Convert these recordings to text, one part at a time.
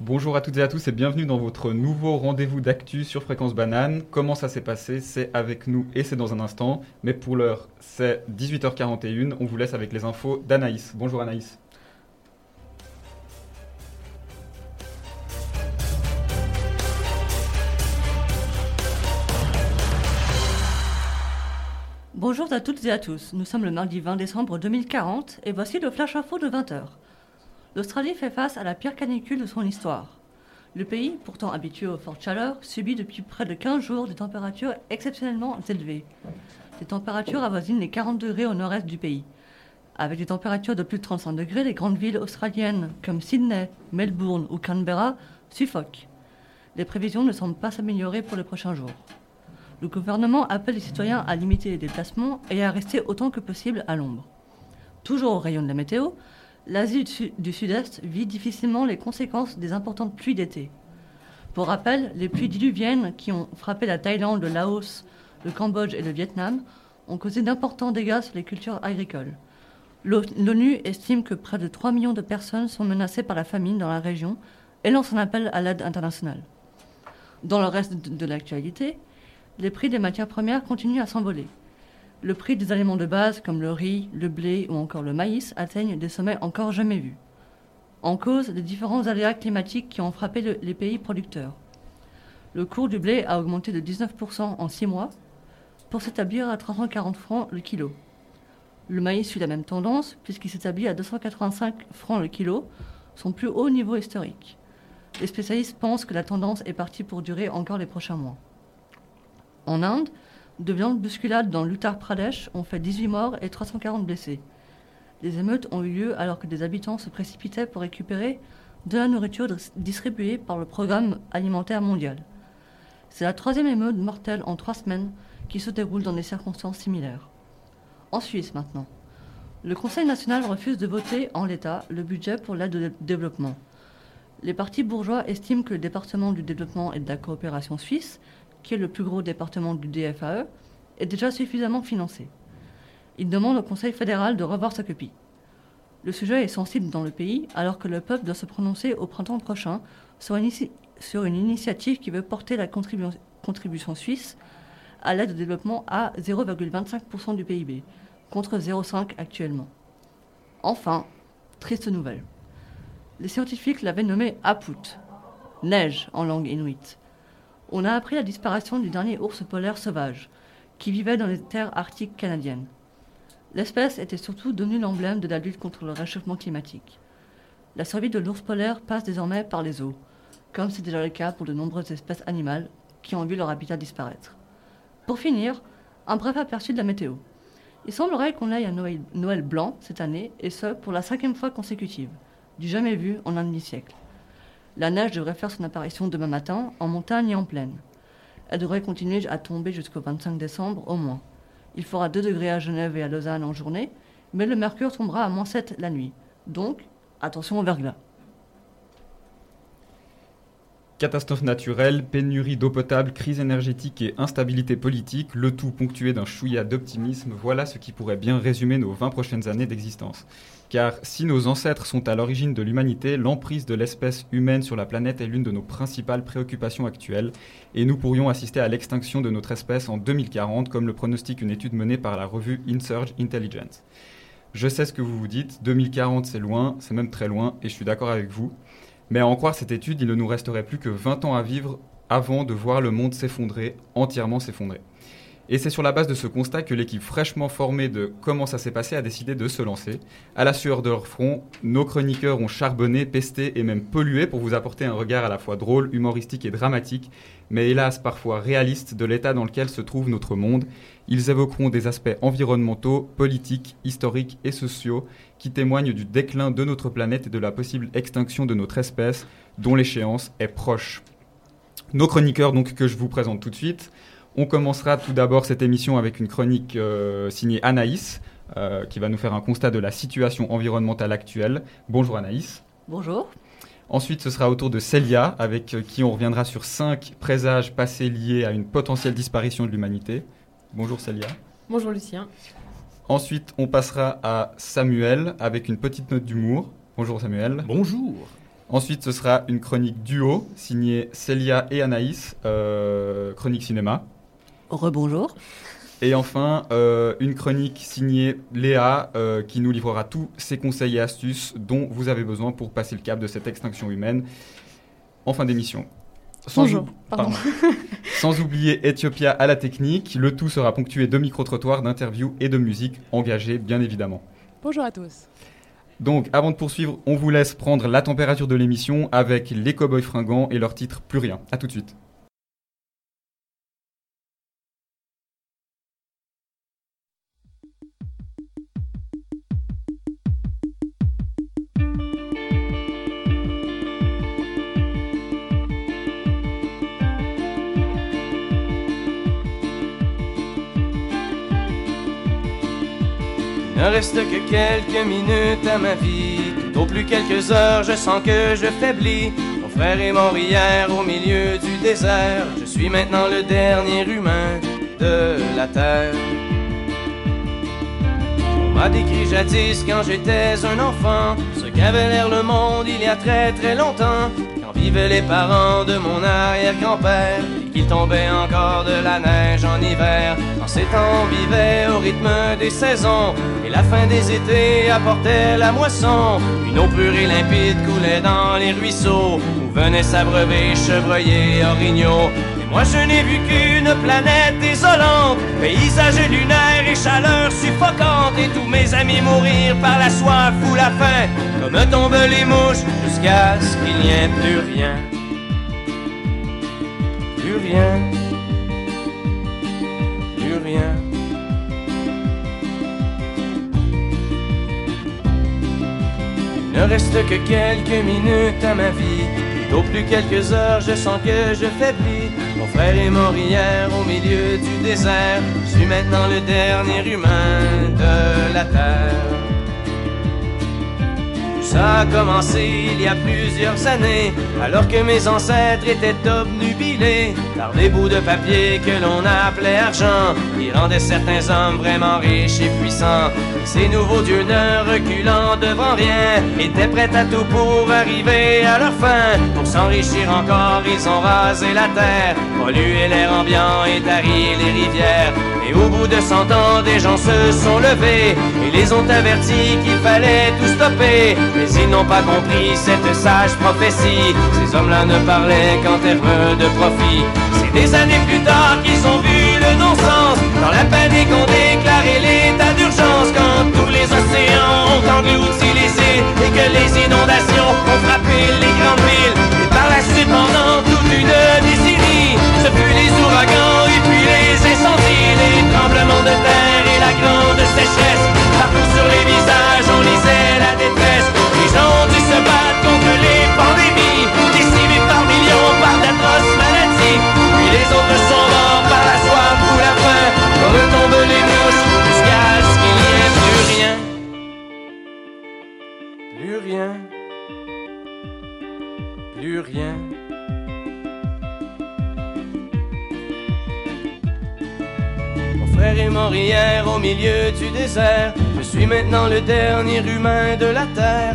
Bonjour à toutes et à tous et bienvenue dans votre nouveau rendez-vous d'actu sur Fréquence Banane. Comment ça s'est passé? C'est avec nous et c'est dans un instant. Mais pour l'heure, c'est 18h41. On vous laisse avec les infos d'Anaïs. Bonjour Anaïs. Bonjour à toutes et à tous. Nous sommes le mardi 20 décembre 2040 et voici le flash info de 20h. L'Australie fait face à la pire canicule de son histoire. Le pays, pourtant habitué aux fortes chaleurs, subit depuis près de 15 jours des températures exceptionnellement élevées. Ces températures avoisinent les 40 degrés au nord-est du pays. Avec des températures de plus de 35 degrés, les grandes villes australiennes comme Sydney, Melbourne ou Canberra suffoquent. Les prévisions ne semblent pas s'améliorer pour les prochains jours. Le gouvernement appelle les citoyens à limiter les déplacements et à rester autant que possible à l'ombre. Toujours au rayon de la météo, l'Asie du Sud-Est vit difficilement les conséquences des importantes pluies d'été. Pour rappel, les pluies diluviennes qui ont frappé la Thaïlande, le Laos, le Cambodge et le Vietnam ont causé d'importants dégâts sur les cultures agricoles. L'ONU estime que près de 3 millions de personnes sont menacées par la famine dans la région et lance un appel à l'aide internationale. Dans le reste de l'actualité, les prix des matières premières continuent à s'envoler. Le prix des aliments de base comme le riz, le blé ou encore le maïs atteignent des sommets encore jamais vus. En cause, les différents aléas climatiques qui ont frappé les pays producteurs. Le cours du blé a augmenté de 19% en 6 mois pour s'établir à 340 francs le kilo. Le maïs suit la même tendance puisqu'il s'établit à 285 francs le kilo, son plus haut niveau historique. Les spécialistes pensent que la tendance est partie pour durer encore les prochains mois. En Inde, de violentes bousculades dans l'Uttar Pradesh ont fait 18 morts et 340 blessés. Les émeutes ont eu lieu alors que des habitants se précipitaient pour récupérer de la nourriture distribuée par le Programme alimentaire mondial. C'est la troisième émeute mortelle en trois semaines qui se déroule dans des circonstances similaires. En Suisse maintenant. Le Conseil national refuse de voter en l'état le budget pour l'aide au développement. Les partis bourgeois estiment que le département du développement et de la coopération suisse qui est le plus gros département du DFAE, est déjà suffisamment financé. Il demande au Conseil fédéral de revoir sa copie. Le sujet est sensible dans le pays alors que le peuple doit se prononcer au printemps prochain sur une, initiative qui veut porter la contribution suisse à l'aide au développement à 0,25% du PIB, contre 0,5 actuellement. Enfin, triste nouvelle. Les scientifiques l'avaient nommé Aput, neige en langue inuite on a appris la disparition du dernier ours polaire sauvage, qui vivait dans les terres arctiques canadiennes. L'espèce était surtout devenue l'emblème de la lutte contre le réchauffement climatique. La survie de l'ours polaire passe désormais par les eaux, comme c'est déjà le cas pour de nombreuses espèces animales qui ont vu leur habitat disparaître. Pour finir, un bref aperçu de la météo. Il semblerait qu'on aille à Noël, Noël, blanc cette année, et ce pour la cinquième fois consécutive, du jamais vu en un demi-siècle. La neige devrait faire son apparition demain matin, en montagne et en plaine. Elle devrait continuer à tomber jusqu'au 25 décembre au moins. Il fera 2 degrés à Genève et à Lausanne en journée, mais le mercure tombera à moins 7 la nuit. Donc, attention au verglas. Catastrophe naturelle, pénurie d'eau potable, crise énergétique et instabilité politique, le tout ponctué d'un chouïa d'optimisme, voilà ce qui pourrait bien résumer nos 20 prochaines années d'existence. Car si nos ancêtres sont à l'origine de l'humanité, l'emprise de l'espèce humaine sur la planète est l'une de nos principales préoccupations actuelles, et nous pourrions assister à l'extinction de notre espèce en 2040, comme le pronostique une étude menée par la revue Insurge Intelligence. Je sais ce que vous vous dites, 2040 c'est loin, c'est même très loin, et je suis d'accord avec vous. Mais à en croire cette étude, il ne nous resterait plus que 20 ans à vivre avant de voir le monde s'effondrer, entièrement s'effondrer. Et c'est sur la base de ce constat que l'équipe fraîchement formée de Comment ça s'est passé a décidé de se lancer. À la sueur de leur front, nos chroniqueurs ont charbonné, pesté et même pollué pour vous apporter un regard à la fois drôle, humoristique et dramatique, mais hélas parfois réaliste de l'état dans lequel se trouve notre monde. Ils évoqueront des aspects environnementaux, politiques, historiques et sociaux qui témoignent du déclin de notre planète et de la possible extinction de notre espèce, dont l'échéance est proche. Nos chroniqueurs donc que je vous présente tout de suite. On commencera tout d'abord cette émission avec une chronique euh, signée Anaïs, euh, qui va nous faire un constat de la situation environnementale actuelle. Bonjour Anaïs. Bonjour. Ensuite, ce sera au tour de Célia, avec euh, qui on reviendra sur cinq présages passés liés à une potentielle disparition de l'humanité. Bonjour Célia. Bonjour Lucien. Ensuite, on passera à Samuel avec une petite note d'humour. Bonjour Samuel. Bonjour. Ensuite, ce sera une chronique duo signée Célia et Anaïs, euh, chronique cinéma. Rebonjour. Et enfin, euh, une chronique signée Léa euh, qui nous livrera tous ses conseils et astuces dont vous avez besoin pour passer le cap de cette extinction humaine en fin d'émission. Sans, Bonjour. Pardon. Sans oublier Ethiopia à la technique, le tout sera ponctué de micro-trottoirs, d'interviews et de musique engagée, bien évidemment. Bonjour à tous. Donc, avant de poursuivre, on vous laisse prendre la température de l'émission avec les Cowboys fringants et leur titre Plus rien. A tout de suite. Reste que quelques minutes à ma vie, au plus quelques heures, je sens que je faiblis. Mon frère est mort hier au milieu du désert, je suis maintenant le dernier humain de la terre. M'a décrit jadis quand j'étais un enfant, ce qu'avait l'air le monde il y a très très longtemps, quand vivaient les parents de mon arrière-grand-père il tombait encore de la neige en hiver. En ces temps, on vivait au rythme des saisons, et la fin des étés apportait la moisson. Une eau pure et limpide coulait dans les ruisseaux, où venaient s'abreuver chevreuils et orignaux. Moi je n'ai vu qu'une planète désolante, paysage lunaire et chaleur suffocante, et tous mes amis mourir par la soif ou la faim, comme tombent les mouches, jusqu'à ce qu'il n'y ait plus rien. Rien, plus rien. Il ne reste que quelques minutes à ma vie, plutôt plus quelques heures, je sens que je faiblis. Mon frère est mort hier au milieu du désert, je suis maintenant le dernier humain de la terre. Ça a commencé il y a plusieurs années, alors que mes ancêtres étaient obnubilés par des bouts de papier que l'on appelait argent, qui rendaient certains hommes vraiment riches et puissants. Ces nouveaux dieux ne reculant devant rien, étaient prêts à tout pour arriver à leur fin. Pour s'enrichir encore, ils ont rasé la terre, pollué l'air ambiant et tari les rivières. Et au bout de cent ans, des gens se sont levés et les ont avertis qu'il fallait tout stopper. Mais ils n'ont pas compris cette sage prophétie. Ces hommes-là ne parlaient qu'en termes de profit. C'est des années plus tard qu'ils ont vu le non-sens. Dans la panique, on déclaré l'état d'urgence quand tous les océans ont englouti les îles et que les inondations ont frappé les grandes villes. Et par la suite, pendant toute une décennie, ce fut les ouragans et puis les incendies, les tremblements de terre et la grande contre les pandémies, décimés par millions par d'atroces maladies. Puis les autres sont morts par la soif ou la faim, comme tombent les mouches, jusqu'à ce qu'il n'y ait plus rien. Plus rien. Plus rien. Mon frère est mort hier au milieu du désert. Je suis maintenant le dernier humain de la terre.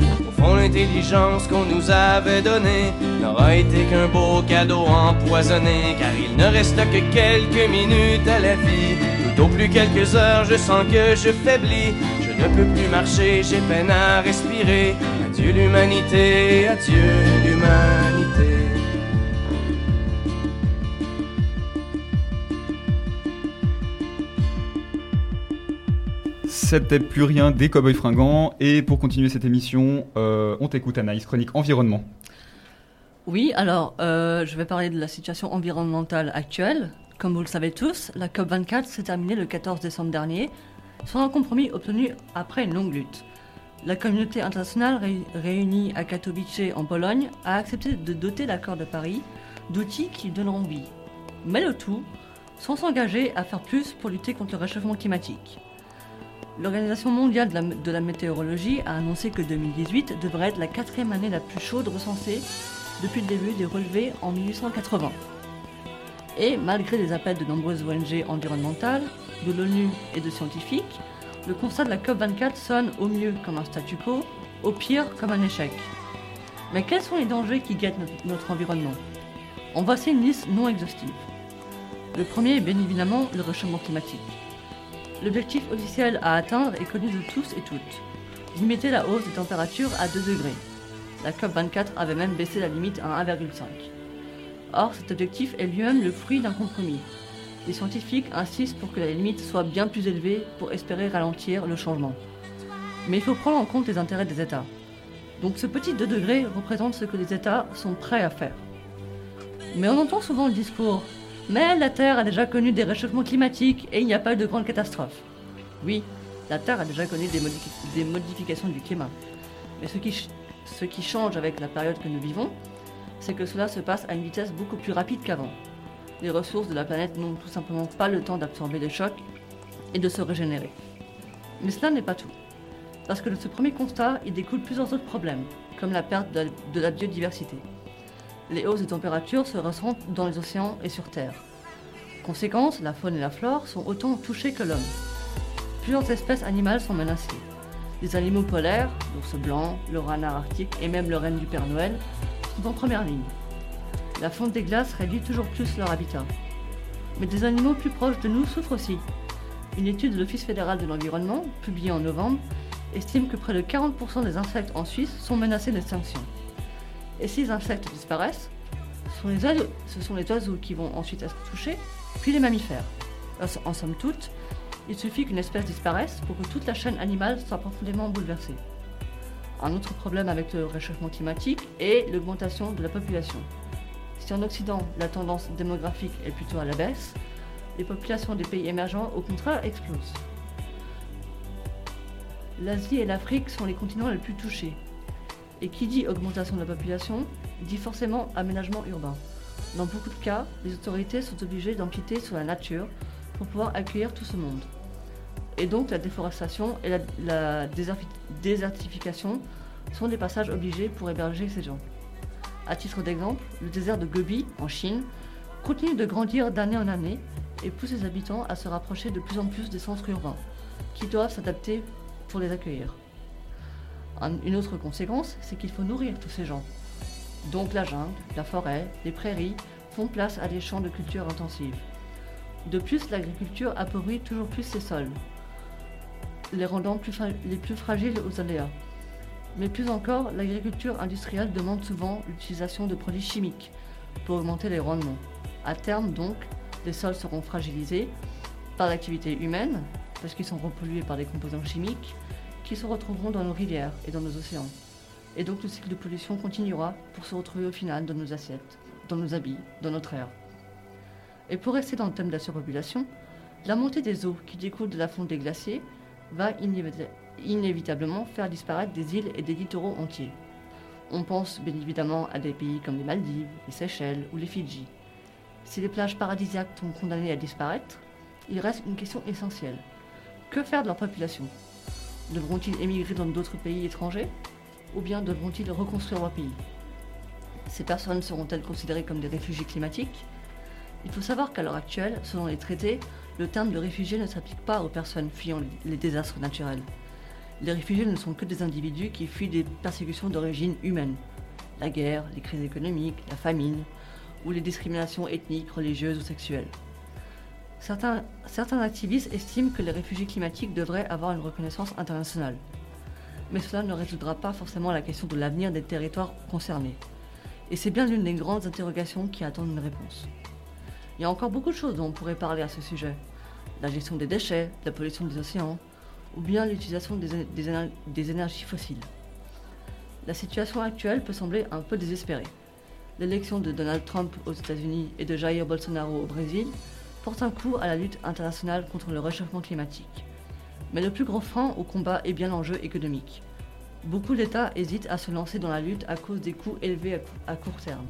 L'intelligence qu'on nous avait donnée n'aura été qu'un beau cadeau empoisonné. Car il ne reste que quelques minutes à la vie. Tout au plus quelques heures, je sens que je faiblis. Je ne peux plus marcher, j'ai peine à respirer. Adieu l'humanité, adieu l'humanité. Plus rien des Cowboys fringants. Et pour continuer cette émission, euh, on t'écoute Anaïs, chronique environnement. Oui, alors euh, je vais parler de la situation environnementale actuelle. Comme vous le savez tous, la COP24 s'est terminée le 14 décembre dernier sur un compromis obtenu après une longue lutte. La communauté internationale ré- réunie à Katowice en Pologne a accepté de doter l'accord de Paris d'outils qui donneront vie. Mais le tout sans s'engager à faire plus pour lutter contre le réchauffement climatique. L'Organisation mondiale de la, météorologie a annoncé que 2018 devrait être la quatrième année la plus chaude recensée depuis le début des relevés en 1880. Et malgré les appels de nombreuses ONG environnementales, de l'ONU et de scientifiques, le constat de la COP24 sonne au mieux comme un statu quo, au pire comme un échec. Mais quels sont les dangers qui guettent notre, notre environnement? En voici une liste non exhaustive. Le premier est bien évidemment le réchauffement climatique. L'objectif officiel à atteindre est connu de tous et toutes. Limiter la hausse des températures à 2 degrés. La COP24 avait même baissé la limite à 1,5. Or, cet objectif est lui-même le fruit d'un compromis. Les scientifiques insistent pour que la limite soit bien plus élevée pour espérer ralentir le changement. Mais il faut prendre en compte les intérêts des États. Donc ce petit 2 degrés représente ce que les États sont prêts à faire. Mais on entend souvent le discours mais la Terre a déjà connu des réchauffements climatiques et il n'y a pas eu de grandes catastrophes. Oui, la Terre a déjà connu des, modifi- des modifications du climat. Mais ce qui, ce qui change avec la période que nous vivons, c'est que cela se passe à une vitesse beaucoup plus rapide qu'avant. Les ressources de la planète n'ont tout simplement pas le temps d'absorber les chocs et de se régénérer. Mais cela n'est pas tout. Parce que de ce premier constat, il découle plusieurs autres problèmes, comme la perte de la biodiversité les hausses de température se ressentent dans les océans et sur Terre. Conséquence, la faune et la flore sont autant touchées que l'homme. Plusieurs espèces animales sont menacées. Les animaux polaires, l'ours blanc, le renard arctique et même le renne du Père Noël sont en première ligne. La fonte des glaces réduit toujours plus leur habitat. Mais des animaux plus proches de nous souffrent aussi. Une étude de l'Office fédéral de l'environnement, publiée en novembre, estime que près de 40% des insectes en Suisse sont menacés d'extinction. Et si les insectes disparaissent, ce sont, les oiseaux, qui vont ensuite être touchés, puis les mammifères. En somme toute, il suffit qu'une espèce disparaisse pour que toute la chaîne animale soit profondément bouleversée. Un autre problème avec le réchauffement climatique est l'augmentation de la population. Si en Occident, la tendance démographique est plutôt à la baisse, les populations des pays émergents, au contraire, explosent. L'Asie et l'Afrique sont les continents les plus touchés, et qui dit augmentation de la population, dit forcément aménagement urbain. Dans beaucoup de cas, les autorités sont obligées d'empiéter sur la nature pour pouvoir accueillir tout ce monde. Et donc la déforestation et la, la déserti- désertification sont des passages obligés pour héberger ces gens. À titre d'exemple, le désert de Gobi, en Chine, continue de grandir d'année en année et pousse ses habitants à se rapprocher de plus en plus des centres urbains, qui doivent s'adapter pour les accueillir. Un- Une autre conséquence, c'est qu'il faut nourrir tous ces gens. Donc la jungle, la forêt, les prairies font place à des champs de culture intensive. De plus, l'agriculture appauvrit toujours plus ces sols, les rendant les plus fragiles aux aléas. Mais plus encore, l'agriculture industrielle demande souvent l'utilisation de produits chimiques pour augmenter les rendements. À terme, donc, les sols seront fragilisés par l'activité humaine, parce qu'ils sont repollués par des composants chimiques, qui se retrouveront dans nos rivières et dans nos océans. Et donc le cycle de pollution continuera pour se retrouver au final dans nos assiettes, dans nos habits, dans notre air. Et pour rester dans le thème de la surpopulation, la montée des eaux qui découle de la fonte des glaciers va inévita- inévitablement faire disparaître des îles et des littoraux entiers. On pense bien évidemment à des pays comme les Maldives, les Seychelles ou les Fidji. Si les plages paradisiaques sont condamnées à disparaître, il reste une question essentielle. Que faire de leur population? Devront-ils émigrer dans d'autres pays étrangers Ou bien devront-ils reconstruire leur pays? Ces personnes seront-elles considérées comme des réfugiés climatiques? Il faut savoir qu'à l'heure actuelle, selon les traités, le terme de réfugié ne s'applique pas aux personnes fuyant les désastres naturels. Les réfugiés ne sont que des individus qui fuient des persécutions d'origine humaine. La guerre, les crises économiques, la famine, ou les discriminations ethniques, religieuses ou sexuelles. Certains, activistes estiment que les réfugiés climatiques devraient avoir une reconnaissance internationale. Mais cela ne résoudra pas forcément la question de l'avenir des territoires concernés. Et c'est bien l'une des grandes interrogations qui attendent une réponse. Il y a encore beaucoup de choses dont on pourrait parler à ce sujet. La gestion des déchets, la pollution des océans, ou bien l'utilisation des énergies fossiles. La situation actuelle peut sembler un peu désespérée. L'élection de Donald Trump aux États-Unis et de Jair Bolsonaro au Brésil porte un coup à la lutte internationale contre le réchauffement climatique. Mais le plus gros frein au combat est bien l'enjeu économique. Beaucoup d'États hésitent à se lancer dans la lutte à cause des coûts élevés à cou- à court terme.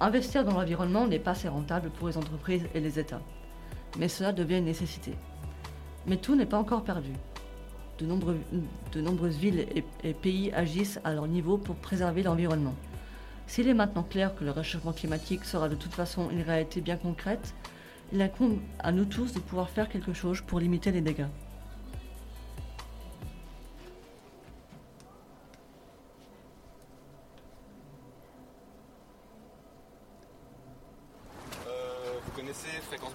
Investir dans l'environnement n'est pas assez rentable pour les entreprises et les États. Mais cela devient une nécessité. Mais tout n'est pas encore perdu. De, nombreuses villes et pays agissent à leur niveau pour préserver l'environnement. S'il est maintenant clair que le réchauffement climatique sera de toute façon une réalité bien concrète, il incombe à nous tous de pouvoir faire quelque chose pour limiter les dégâts. Euh, vous connaissez Fréquence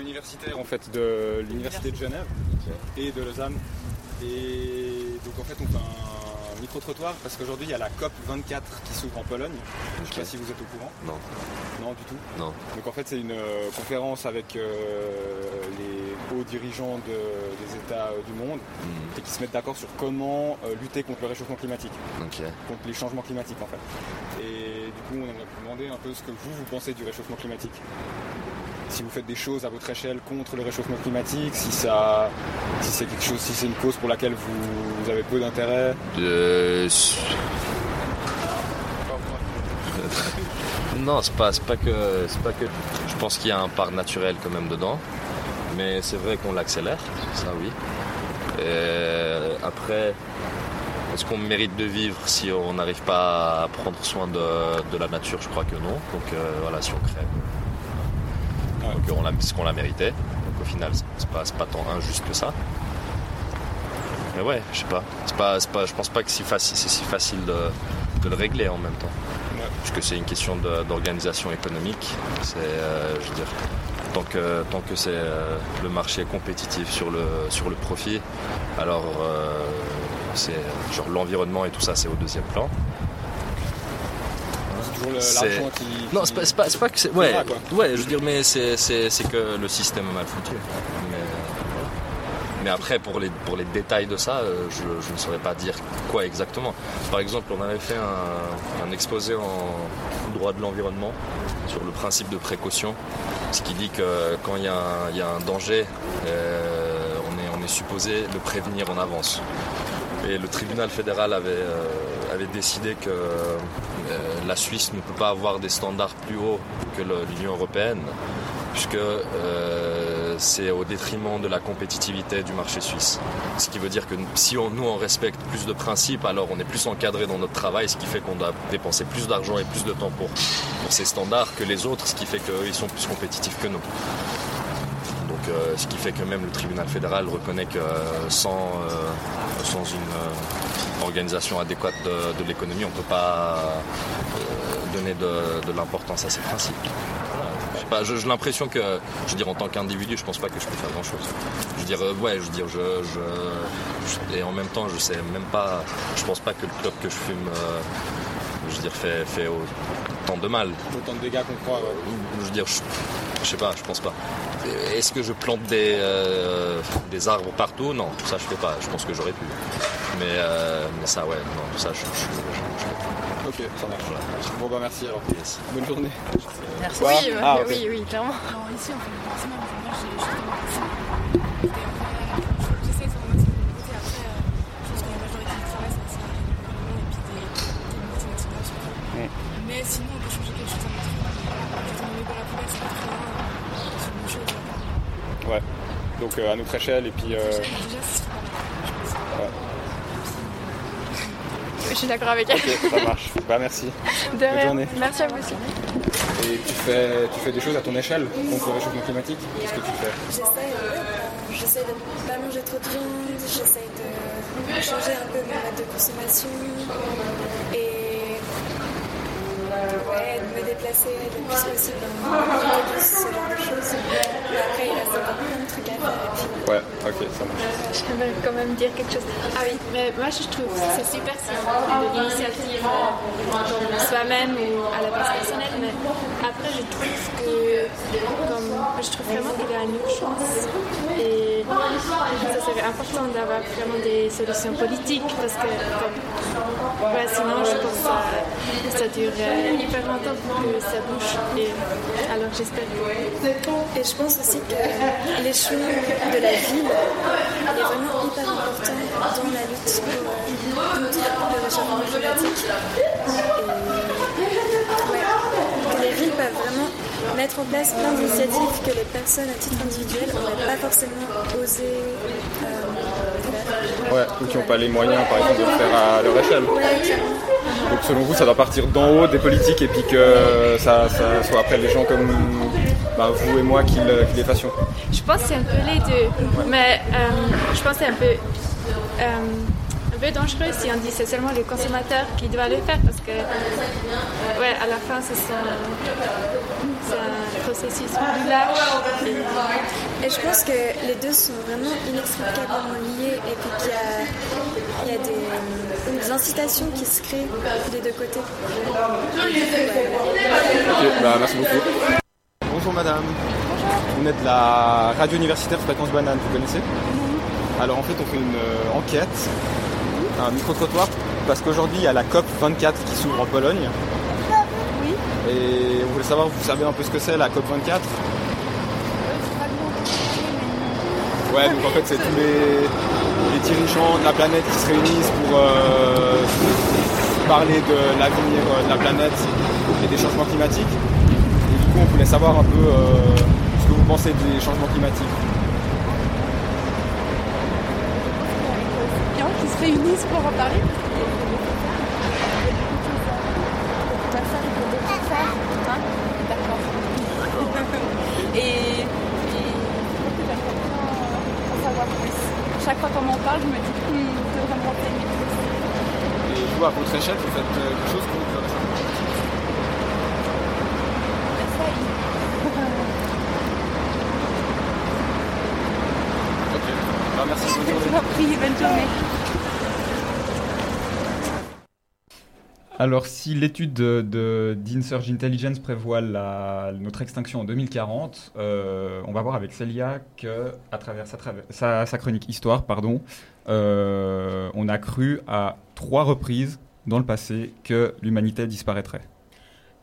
universitaire en fait de l'université de Genève et de Lausanne. Et donc en fait on fait un micro-trottoir parce qu'aujourd'hui il y a la COP 24 qui s'ouvre en Pologne. Je ne sais pas si vous êtes au courant. Non. Non du tout. Non. Donc en fait c'est une euh, conférence avec euh, les hauts dirigeants de- des États euh, du monde Hmm, et qui se mettent d'accord sur comment lutter contre le réchauffement climatique, contre les changements climatiques en fait. Et du coup on aimerait vous demander un peu ce que vous vous pensez du réchauffement climatique. Si vous faites des choses à votre échelle contre le réchauffement climatique, si ça, si c'est quelque chose, si c'est une cause pour laquelle vous, avez peu d'intérêt. Euh, Non, c'est pas, pas que, c'est pas que. Je pense qu'il y a un part naturel quand même dedans, mais c'est vrai qu'on l'accélère, ça oui. Et après, est-ce qu'on mérite de vivre si on n'arrive pas à prendre soin de, de la nature? Je crois que non. Donc euh, voilà, si on crève, donc on l'a, qu'on l'a mérité. Donc au final, c'est- pas, pas tant injuste que ça. Mais ouais, je sais pas. Pas, pas. Je pense pas que c'est, si facile de, de le régler en même temps. Ouais. Parce que c'est une question d'organisation économique. C'est, euh, je veux dire, tant que, tant que c'est euh, le marché compétitif sur le, sur le profit, alors euh, c'est genre l'environnement et tout ça, c'est au deuxième plan. Toujours l'argent qui. Non, c'est pas, que c'est. Ouais, ouais, je veux dire, mais c'est, que le système est mal foutu. Mais, après, pour les, pour les détails de ça, euh, je, je ne saurais pas dire quoi exactement. Par exemple, on avait fait un, un exposé en droit de l'environnement sur le principe de précaution, ce qui dit que quand il y a un, il y a un danger, euh, on, est, on est supposé le prévenir en avance. Et le tribunal fédéral avait, euh, avait décidé que euh, la Suisse ne peut pas avoir des standards plus hauts que l'Union européenne, puisque euh, c'est au détriment de la compétitivité du marché suisse. Ce qui veut dire que si nous on respecte plus de principes, alors on est plus encadré dans notre travail, ce qui fait qu'on doit dépenser plus d'argent et plus de temps pour, ces standards que les autres, ce qui fait qu'ils sont plus compétitifs que nous. Donc, euh, ce qui fait que même le tribunal fédéral reconnaît que sans, une organisation adéquate de, de l'économie, on ne peut pas euh, donner de, de l'importance à ces principes. Je- J'ai l'impression que, je veux dire, en tant qu'individu, je pense pas que je peux faire grand chose. Je veux dire, euh, ouais, je veux dire, je, je- je- et en même temps, je sais même pas, je pense pas que le club que je fume, euh, je veux dire, fait, fait autant de mal. Autant de dégâts qu'on croit. ouais. Je veux dire, je, je sais pas, je pense pas. Est-ce que je plante des, euh, des arbres partout? Non, ça je fais pas. Je pense que j'aurais pu. Mais, euh, mais ça, ouais, non, ça je, je- Ok, ça marche. Bon bah merci alors. Yes. Bonne journée. Merci. Oui, euh, Ah, oui, oui, clairement. Alors ici, on fait moi, j'ai. J'essaie de faire mon côté. Après, euh, je pense que la majorité du travail, c'est aussi et puis des, des multinationales surtout. Mais sinon, on peut changer quelque chose à notre vie. Quand on met pas la poubelle, c'est pas très loin. C'est une bonne chose. hein. Ouais. Donc euh, à notre échelle et puis. euh, Déjà, déjà, c'est pas mal. Je pense. Je suis d'accord avec elle. Ok, ça marche. Bah merci. De rien. journée. Merci à vous aussi. Et tu fais, tu fais des choses à ton échelle contre le réchauffement climatique? Qu'est-ce que tu fais? J'essaie euh, j'essaie de ne pas manger trop de viande, j'essaie de changer un peu mon mode de consommation et ouais, de me déplacer le plus possible en autobus, ce genre de choses. Après, il reste encore plein de trucs à faire. Ouais, ok, ça marche. J'aimerais quand même dire quelque chose. Ah oui, mais moi je trouve que c'est super si on de l'initiative euh, soi-même ou à la base personnelle, mais après je trouve que comme, je trouve vraiment qu'il y a une urgence et ça serait important d'avoir vraiment des solutions politiques parce que sinon je pense que ça, dure hyper longtemps pour que ça bouge et alors j'espère et je pense aussi que l'échelon de la ville est vraiment hyper important dans la lutte euh, contre le réchauffement climatique. Les villes peuvent vraiment mettre en place plein d'initiatives que les personnes à titre individuel n'auraient pas forcément osé euh, faire. Ouais, ou qui n'ont pas les moyens, par exemple, de le faire à leur échelle. Donc selon vous, ça doit partir d'en haut des politiques et puis que ça, ça soit après les gens comme bah, vous et moi qui, le- qui les fassions. Je pense que c'est un peu les deux, mais euh, je pense que c'est un peu, euh, peu dangereux si on dit c'est seulement le consommateur qui doit le faire parce que, ouais, à la fin, c'est un processus plus large. Et- Et je pense que les deux sont vraiment inextricablement liés et puis qu'il y a, il y a des, des incitations qui se créent des deux côtés. Ok, bah merci beaucoup. Bonjour madame. Vous êtes de la radio universitaire Fréquence Banane, vous connaissez? Alors en fait on fait une euh, enquête, un micro-trottoir, parce qu'aujourd'hui il y a la COP 24 qui s'ouvre en Pologne. Oui. Et on voulait savoir, vous savez un peu ce que c'est la COP 24 Ouais, donc en fait c'est tous les, les dirigeants de la planète qui se réunissent pour euh, parler de l'avenir euh, de la planète et des changements climatiques. Et du coup on voulait savoir un peu euh, ce que vous pensez des changements climatiques. Bien qui se réunissent pour en parler. Et, et j'aimerais bien en savoir plus. Chaque fois qu'on m'en parle, je me dis que je devrais me renseigner plus. Et vous à votre échelle vous faites euh, quelque chose pour climatique Ok, bah, merci bonne journée. Je vous en prie, bonne journée. Alors, si l'étude de, de- d'Insurge Intelligence prévoit notre extinction en 2040, euh, on va voir avec Célia que, à travers sa, chronique Histoire, pardon, euh, on a cru à trois reprises dans le passé que l'humanité disparaîtrait.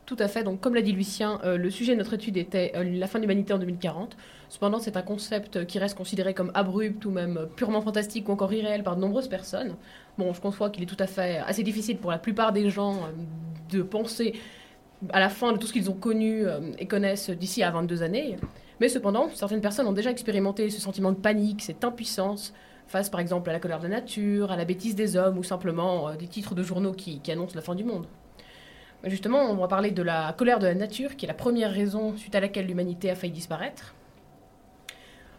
Tout à fait. Donc, comme l'a dit Lucien, euh, le sujet de notre étude était la fin de l'humanité en 2040. Cependant, c'est un concept qui reste considéré comme abrupt ou même purement fantastique ou encore irréel par de nombreuses personnes. Bon, je conçois qu'il est tout à fait assez difficile pour la plupart des gens euh, de penser à la fin de tout ce qu'ils ont connu euh, et connaissent d'ici à 22 années. Mais cependant, certaines personnes ont déjà expérimenté ce sentiment de panique, cette impuissance face par exemple à la colère de la nature, à la bêtise des hommes ou simplement euh, des titres de journaux qui- annoncent la fin du monde. Justement, on va parler de la colère de la nature, qui est la première raison suite à laquelle l'humanité a failli disparaître.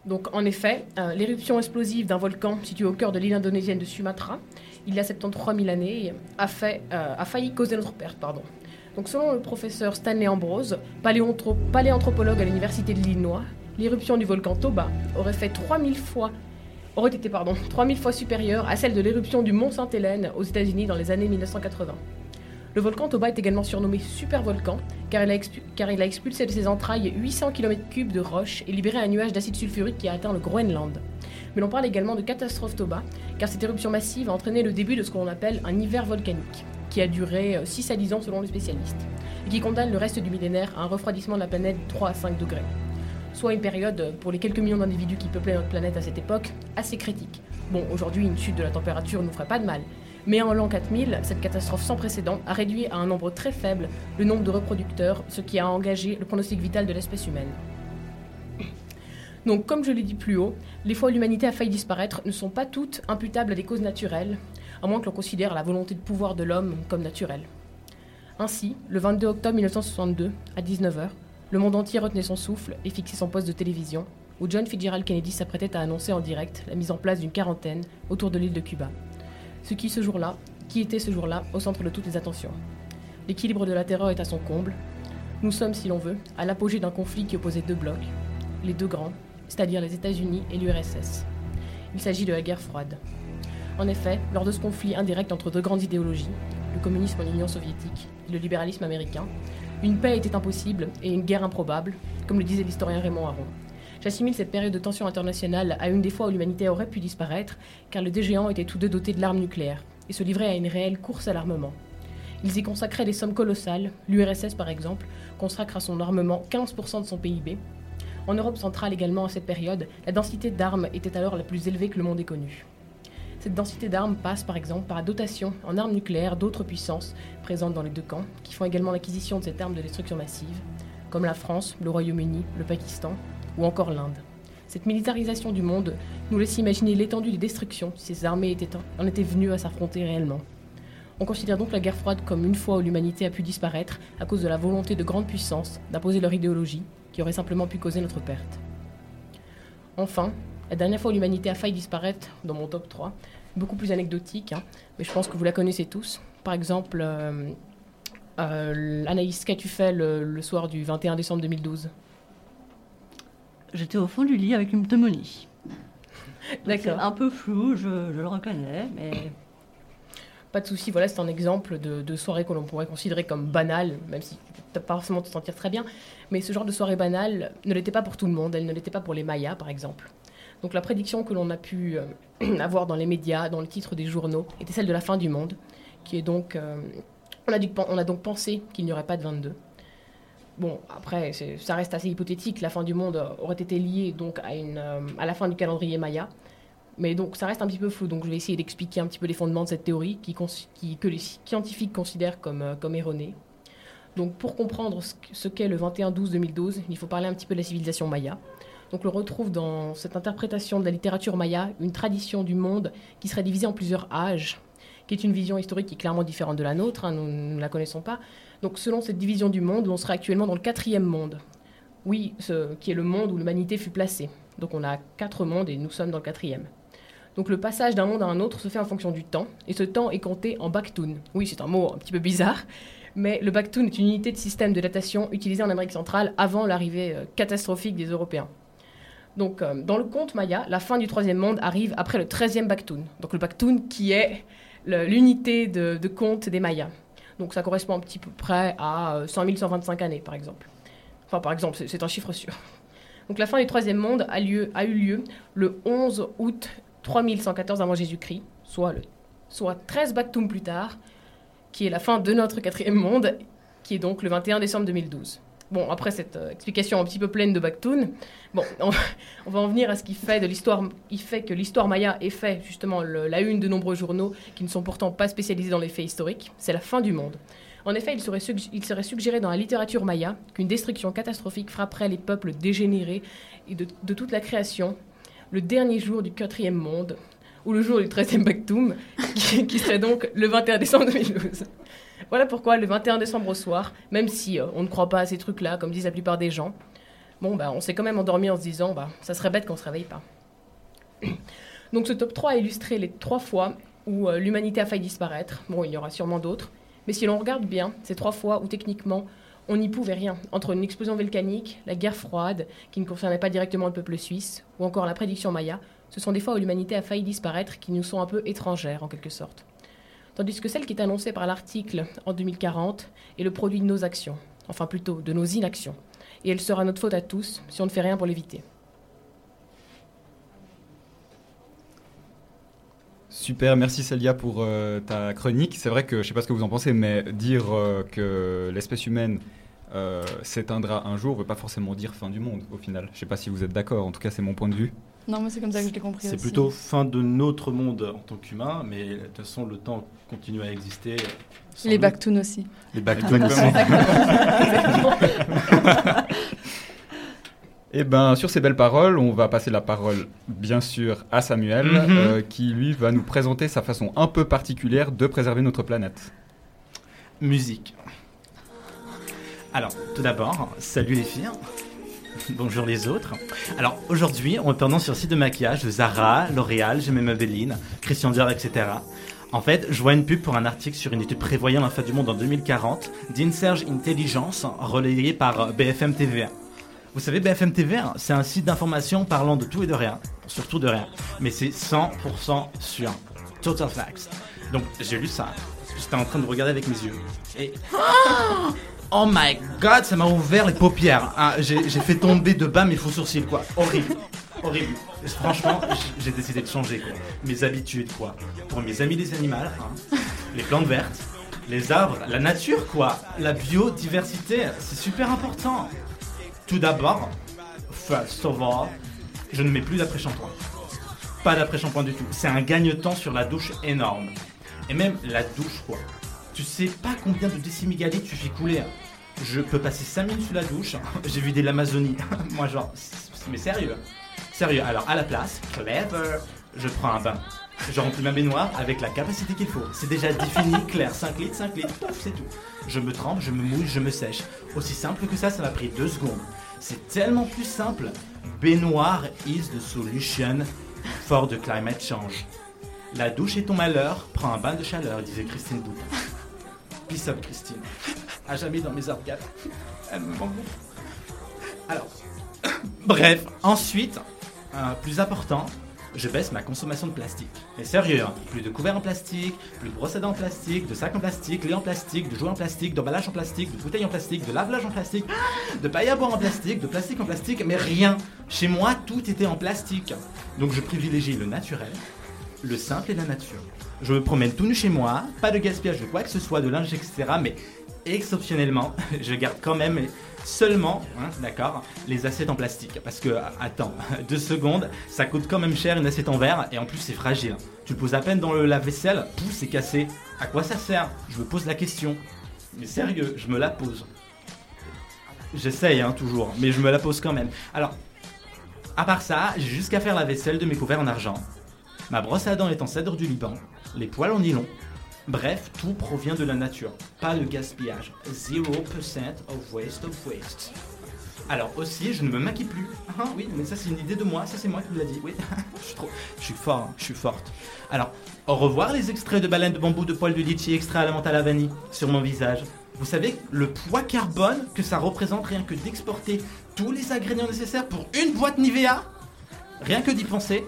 Donc, en effet, euh, l'éruption explosive d'un volcan situé au cœur de l'île indonésienne de Sumatra, il y a 73 000 années, euh, a failli causer notre perte. Donc, selon le professeur Stanley Ambrose, paléanthropologue à l'université de l'Illinois, l'éruption du volcan Toba aurait fait 3000 fois aurait été pardon, 3000 fois supérieure à celle de l'éruption du mont Sainte-Hélène aux États-Unis dans les années 1980. Le volcan Toba est également surnommé supervolcan car il, a expu- car il a expulsé de ses entrailles 800 km3 de roches et libéré un nuage d'acide sulfurique qui a atteint le Groenland. Mais l'on parle également de catastrophe Toba car cette éruption massive a entraîné le début de ce qu'on appelle un hiver volcanique qui a duré euh, 6 à 10 ans selon les spécialistes et qui condamne le reste du millénaire à un refroidissement de la planète de 3 à 5 degrés. Soit une période, euh, pour les quelques millions d'individus qui peuplaient notre planète à cette époque, assez critique. Bon, aujourd'hui, une chute de la température ne nous ferait pas de mal, mais en l'an 4000, cette catastrophe sans précédent a réduit à un nombre très faible le nombre de reproducteurs, ce qui a engagé le pronostic vital de l'espèce humaine. Donc, comme je l'ai dit plus haut, les fois où l'humanité a failli disparaître ne sont pas toutes imputables à des causes naturelles, à moins que l'on considère la volonté de pouvoir de l'homme comme naturelle. Ainsi, le 22 octobre 1962, à 19h, le monde entier retenait son souffle et fixait son poste de télévision, où John Fitzgerald Kennedy s'apprêtait à annoncer en direct la mise en place d'une quarantaine autour de l'île de Cuba. Ce qui, ce jour-là, qui était ce jour-là au centre de toutes les attentions. L'équilibre de la terreur est à son comble. Nous sommes, si l'on veut, à l'apogée d'un conflit qui opposait deux blocs, les deux grands, c'est-à-dire les États-Unis et l'URSS. Il s'agit de la guerre froide. En effet, lors de ce conflit indirect entre deux grandes idéologies, le communisme en Union soviétique et le libéralisme américain, une paix était impossible et une guerre improbable, comme le disait l'historien Raymond Aron. J'assimile cette période de tension internationale à une des fois où l'humanité aurait pu disparaître, car les deux géants étaient tous deux dotés de l'arme nucléaire et se livraient à une réelle course à l'armement. Ils y consacraient des sommes colossales, l'URSS par exemple consacre à son armement 15% de son PIB. En Europe centrale également à cette période, la densité d'armes était alors la plus élevée que le monde ait connue. Cette densité d'armes passe par exemple par la dotation en armes nucléaires d'autres puissances présentes dans les deux camps, qui font également l'acquisition de cette arme de destruction massive, comme la France, le Royaume-Uni, le Pakistan ou encore l'Inde. Cette militarisation du monde nous laisse imaginer l'étendue des destructions si ces armées en étaient venues à s'affronter réellement. On considère donc la guerre froide comme une fois où l'humanité a pu disparaître à cause de la volonté de grandes puissances d'imposer leur idéologie, qui aurait simplement pu causer notre perte. Enfin, la dernière fois où l'humanité a failli disparaître, dans mon top 3, beaucoup plus anecdotique, hein, mais je pense que vous la connaissez tous. Par exemple, euh, euh, Anaïs, qu'as-tu fait le soir du 21 décembre 2012 J'étais au fond du lit avec une pneumonie. D'accord. Un peu flou, je, je le reconnais, mais Pas de souci, voilà, c'est un exemple de, de soirée que l'on pourrait considérer comme banale, même si tu peux pas forcément te sentir très bien. Mais ce genre de soirée banale ne l'était pas pour tout le monde, elle ne l'était pas pour les Mayas, par exemple. Donc la prédiction que l'on a pu euh, avoir dans les médias, dans le titre des journaux, était celle de la fin du monde, qui est donc... euh, on, a dû- on a donc pensé qu'il n'y aurait pas de 22. Bon, après, ça reste assez hypothétique. La fin du monde aurait été liée donc à, une, euh, à la fin du calendrier Maya. Mais donc ça reste un petit peu flou, donc je vais essayer d'expliquer un petit peu les fondements de cette théorie qui, que les scientifiques considèrent comme, euh, comme erronée. Donc pour comprendre ce qu'est le 21-12-2012, il faut parler un petit peu de la civilisation maya. Donc on retrouve dans cette interprétation de la littérature maya une tradition du monde qui serait divisée en plusieurs âges, qui est une vision historique qui est clairement différente de la nôtre, hein, nous ne la connaissons pas. Donc selon cette division du monde, on serait actuellement dans le quatrième monde. Oui, ce, qui est le monde où l'humanité fut placée. Donc on a quatre mondes et nous sommes dans le quatrième. Donc le passage d'un monde à un autre se fait en fonction du temps, et ce temps est compté en baktoun. Oui, c'est un mot un petit peu bizarre, mais le baktoun est une unité de système de datation utilisée en Amérique centrale avant l'arrivée euh, catastrophique des Européens. Donc euh, dans le conte maya, la fin du troisième monde arrive après le 13e baktoun. Donc le baktoun qui est l'unité de, de compte des mayas. Donc ça correspond un petit peu près à euh, 100 125 années par exemple. Enfin par exemple, c'est- un chiffre sûr. Donc la fin du troisième monde a, lieu, a eu lieu le 11 août 3114 avant Jésus-Christ, soit, soit 13 Baktoum plus tard, qui est la fin de notre quatrième monde, qui est donc le 21 décembre 2012. Bon, après cette euh, explication un petit peu pleine de Baktoun, bon, on, va en venir à ce qui fait de l'histoire, il fait que l'histoire maya ait fait justement la une de nombreux journaux qui ne sont pourtant pas spécialisés dans les faits historiques. C'est la fin du monde. En effet, il serait, il serait suggéré dans la littérature maya qu'une destruction catastrophique frapperait les peuples dégénérés et de, de toute la création le dernier jour du quatrième monde, ou le jour du 13e Baktoum, qui, qui serait donc le 21 décembre 2012. Voilà pourquoi le 21 décembre au soir, même si euh, on ne croit pas à ces trucs-là, comme disent la plupart des gens, bon, bah, on s'est quand même endormi en se disant, bah, ça serait bête qu'on se réveille pas. Donc ce top 3 a illustré les trois fois où euh, l'humanité a failli disparaître. Bon, il y aura sûrement d'autres. Mais si l'on regarde bien, ces trois fois où techniquement on n'y pouvait rien, entre une explosion volcanique, la guerre froide, qui ne concernait pas directement le peuple suisse, ou encore la prédiction maya, ce sont des fois où l'humanité a failli disparaître qui nous sont un peu étrangères en quelque sorte. Tandis que celle qui est annoncée par l'article en 2040 est le produit de nos actions, enfin plutôt de nos inactions. Et elle sera notre faute à tous si on ne fait rien pour l'éviter. Super, merci Célia pour euh, ta chronique. C'est vrai que je ne sais pas ce que vous en pensez, mais dire euh, que l'espèce humaine euh, s'éteindra un jour ne veut pas forcément dire fin du monde au final. Je ne sais pas si vous êtes d'accord, en tout cas c'est mon point de vue. Non, moi c'est comme ça que je l'ai compris C'est plutôt fin de notre monde en tant qu'humain, mais de toute façon, le temps continue à exister. Les. Baktoun aussi. Les Baktoun aussi. Et ben sur ces belles paroles, on va passer la parole bien sûr à Samuel, Mhm. euh, qui lui va nous présenter sa façon un peu particulière de préserver notre planète. Musique. Alors, tout d'abord, salut les filles. Bonjour les autres. Alors aujourd'hui, on pendant sur site de maquillage de Zara, L'Oréal, J'ai même Christian Dior, etc. En fait, je vois une pub pour un article sur une étude prévoyant la fin du monde en 2040 d'Inserge Intelligence relayée par BFM TV. Vous savez, BFM TV, c'est un site d'information parlant de tout et de rien, surtout de rien, mais c'est 100% sûr. Total facts. Donc j'ai lu ça, j'étais en train de regarder avec mes yeux. Et Oh my god, ça m'a ouvert les paupières. Ah, j'ai fait tomber de bas mes faux sourcils, quoi. Horrible. Horrible. Franchement, j'ai décidé de changer, quoi. Mes habitudes, quoi. Pour mes amis les animaux, hein. les plantes vertes, les arbres, la nature, quoi. La biodiversité, c'est super important. Tout d'abord, first of all, je ne mets plus d'après-shampoing. Pas d'après-shampoing du tout. C'est un gagne-temps sur la douche énorme. Et même la douche, quoi. Tu sais pas combien de décimégalitres tu fais couler. hein. Je peux passer 5 minutes sous la douche. J'ai vu des l'Amazonie. Moi, genre, mais sérieux. Sérieux. Alors, à la place, clever, je prends un bain. Je remplis ma baignoire avec la capacité qu'il faut. C'est déjà défini, clair. 5 litres, 5 litres, pouf, c'est tout. Je me trempe, je me mouille, je me sèche. Aussi simple que ça, ça m'a pris 2 secondes. C'est tellement plus simple. Baignoire is the solution for the climate change. La douche est ton malheur, prends un bain de chaleur, disait Christine Doux. Peace Christine. À jamais dans mes organes. Elle me manque. Alors, bref, ensuite, euh, plus important, je baisse ma consommation de plastique. Mais sérieux, hein, plus de couverts en plastique, plus de brosses à dents en plastique, de sacs en plastique, lait en plastique, de jouets en plastique, d'emballage en plastique, de bouteilles en plastique, de lave-linge en plastique, de paille à boire en plastique, de plastique en plastique, mais rien. Chez moi, tout était en plastique. Donc je privilégie le naturel, le simple et la nature. Je me promène tout nu chez moi, pas de gaspillage de quoi que ce soit, de linge, etc. Mais exceptionnellement, je garde quand même seulement, hein, d'accord, les assiettes en plastique. Parce que, attends, deux secondes, ça coûte quand même cher une assiette en verre et en plus c'est fragile. Tu le poses à peine dans le lave-vaisselle, pouf, c'est cassé. À quoi ça sert? Je me pose la question. Mais sérieux, je me la pose. J'essaye, hein, toujours, mais je me la pose quand même. Alors, à part ça, j'ai jusqu'à faire la vaisselle de mes couverts en argent. Ma brosse à dents est en cèdre du Liban, les poils en nylon. Bref, tout provient de la nature. Pas de gaspillage. 0% of waste of waste. Alors aussi, je ne me maquille plus. Ah oui, mais ça c'est une idée de moi, ça c'est moi qui me l'a dit. Oui, je suis trop, je suis fort, hein, je suis forte. Alors, au revoir les extraits de baleines de bambou de poils de litchi extraits à la menthe à la vanille sur mon visage. Vous savez le poids carbone que ça représente rien que d'exporter tous les ingrédients nécessaires pour une boîte Nivea? Rien que d'y penser.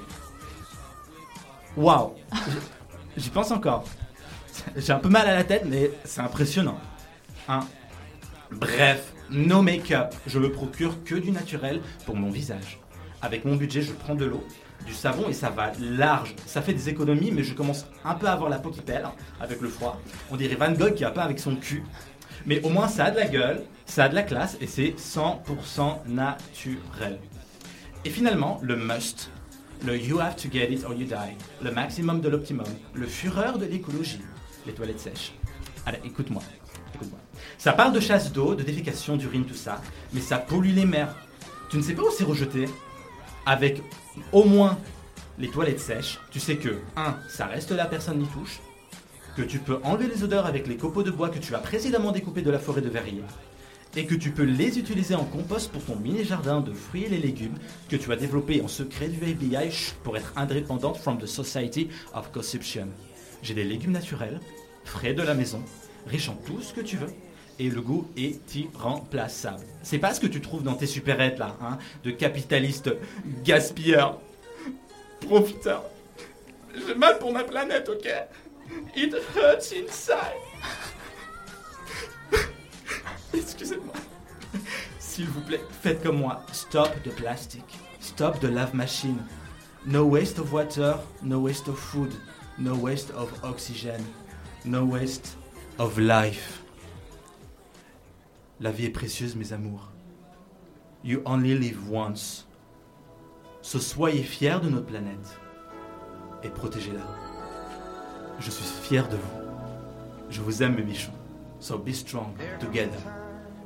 Waouh J'y pense encore. J'ai un peu mal à la tête, mais c'est impressionnant. Hein Bref, no make-up. Je me procure que du naturel pour mon visage. Avec mon budget, je prends de l'eau, du savon et ça va large. Ça fait des économies, mais je commence un peu à avoir la peau qui pèle avec le froid. On dirait Van Gogh qui a pas avec son cul. Mais au moins, ça a de la gueule, ça a de la classe et c'est 100% naturel. Et finalement, le must, le you have to get it or you die, le maximum de l'optimum, le fureur de l'écologie, les toilettes sèches. Allez, écoute-moi, écoute-moi. Ça parle de chasse d'eau, de défécation, d'urine, tout ça, mais ça pollue les mers. Tu ne sais pas où c'est rejeté? Avec au moins les toilettes sèches, tu sais que 1. Ça reste là, personne n'y touche. Que tu peux enlever les odeurs avec les copeaux de bois que tu as précédemment découpés de la forêt de verrier. Et que tu peux les utiliser en compost pour ton mini-jardin de fruits et les légumes que tu as développé en secret du FBI pour être indépendante from the society of consumption. J'ai des légumes naturels, frais de la maison, riches en tout ce que tu veux. Et le goût est irremplaçable. C'est pas ce que tu trouves dans tes supérettes là, hein, de capitalistes gaspilleurs, profiteurs. J'ai mal pour ma planète, ok? It hurts inside. Excusez-moi. S'il vous plaît, faites comme moi. Stop the plastic. Stop the lave machine. No waste of water, no waste of food, no waste of oxygen, no waste of life. La vie est précieuse, mes amours. You only live once. So soyez fiers de notre planète et protégez-la. Je suis fier de vous. Je vous aime, mes bichons. So be strong together.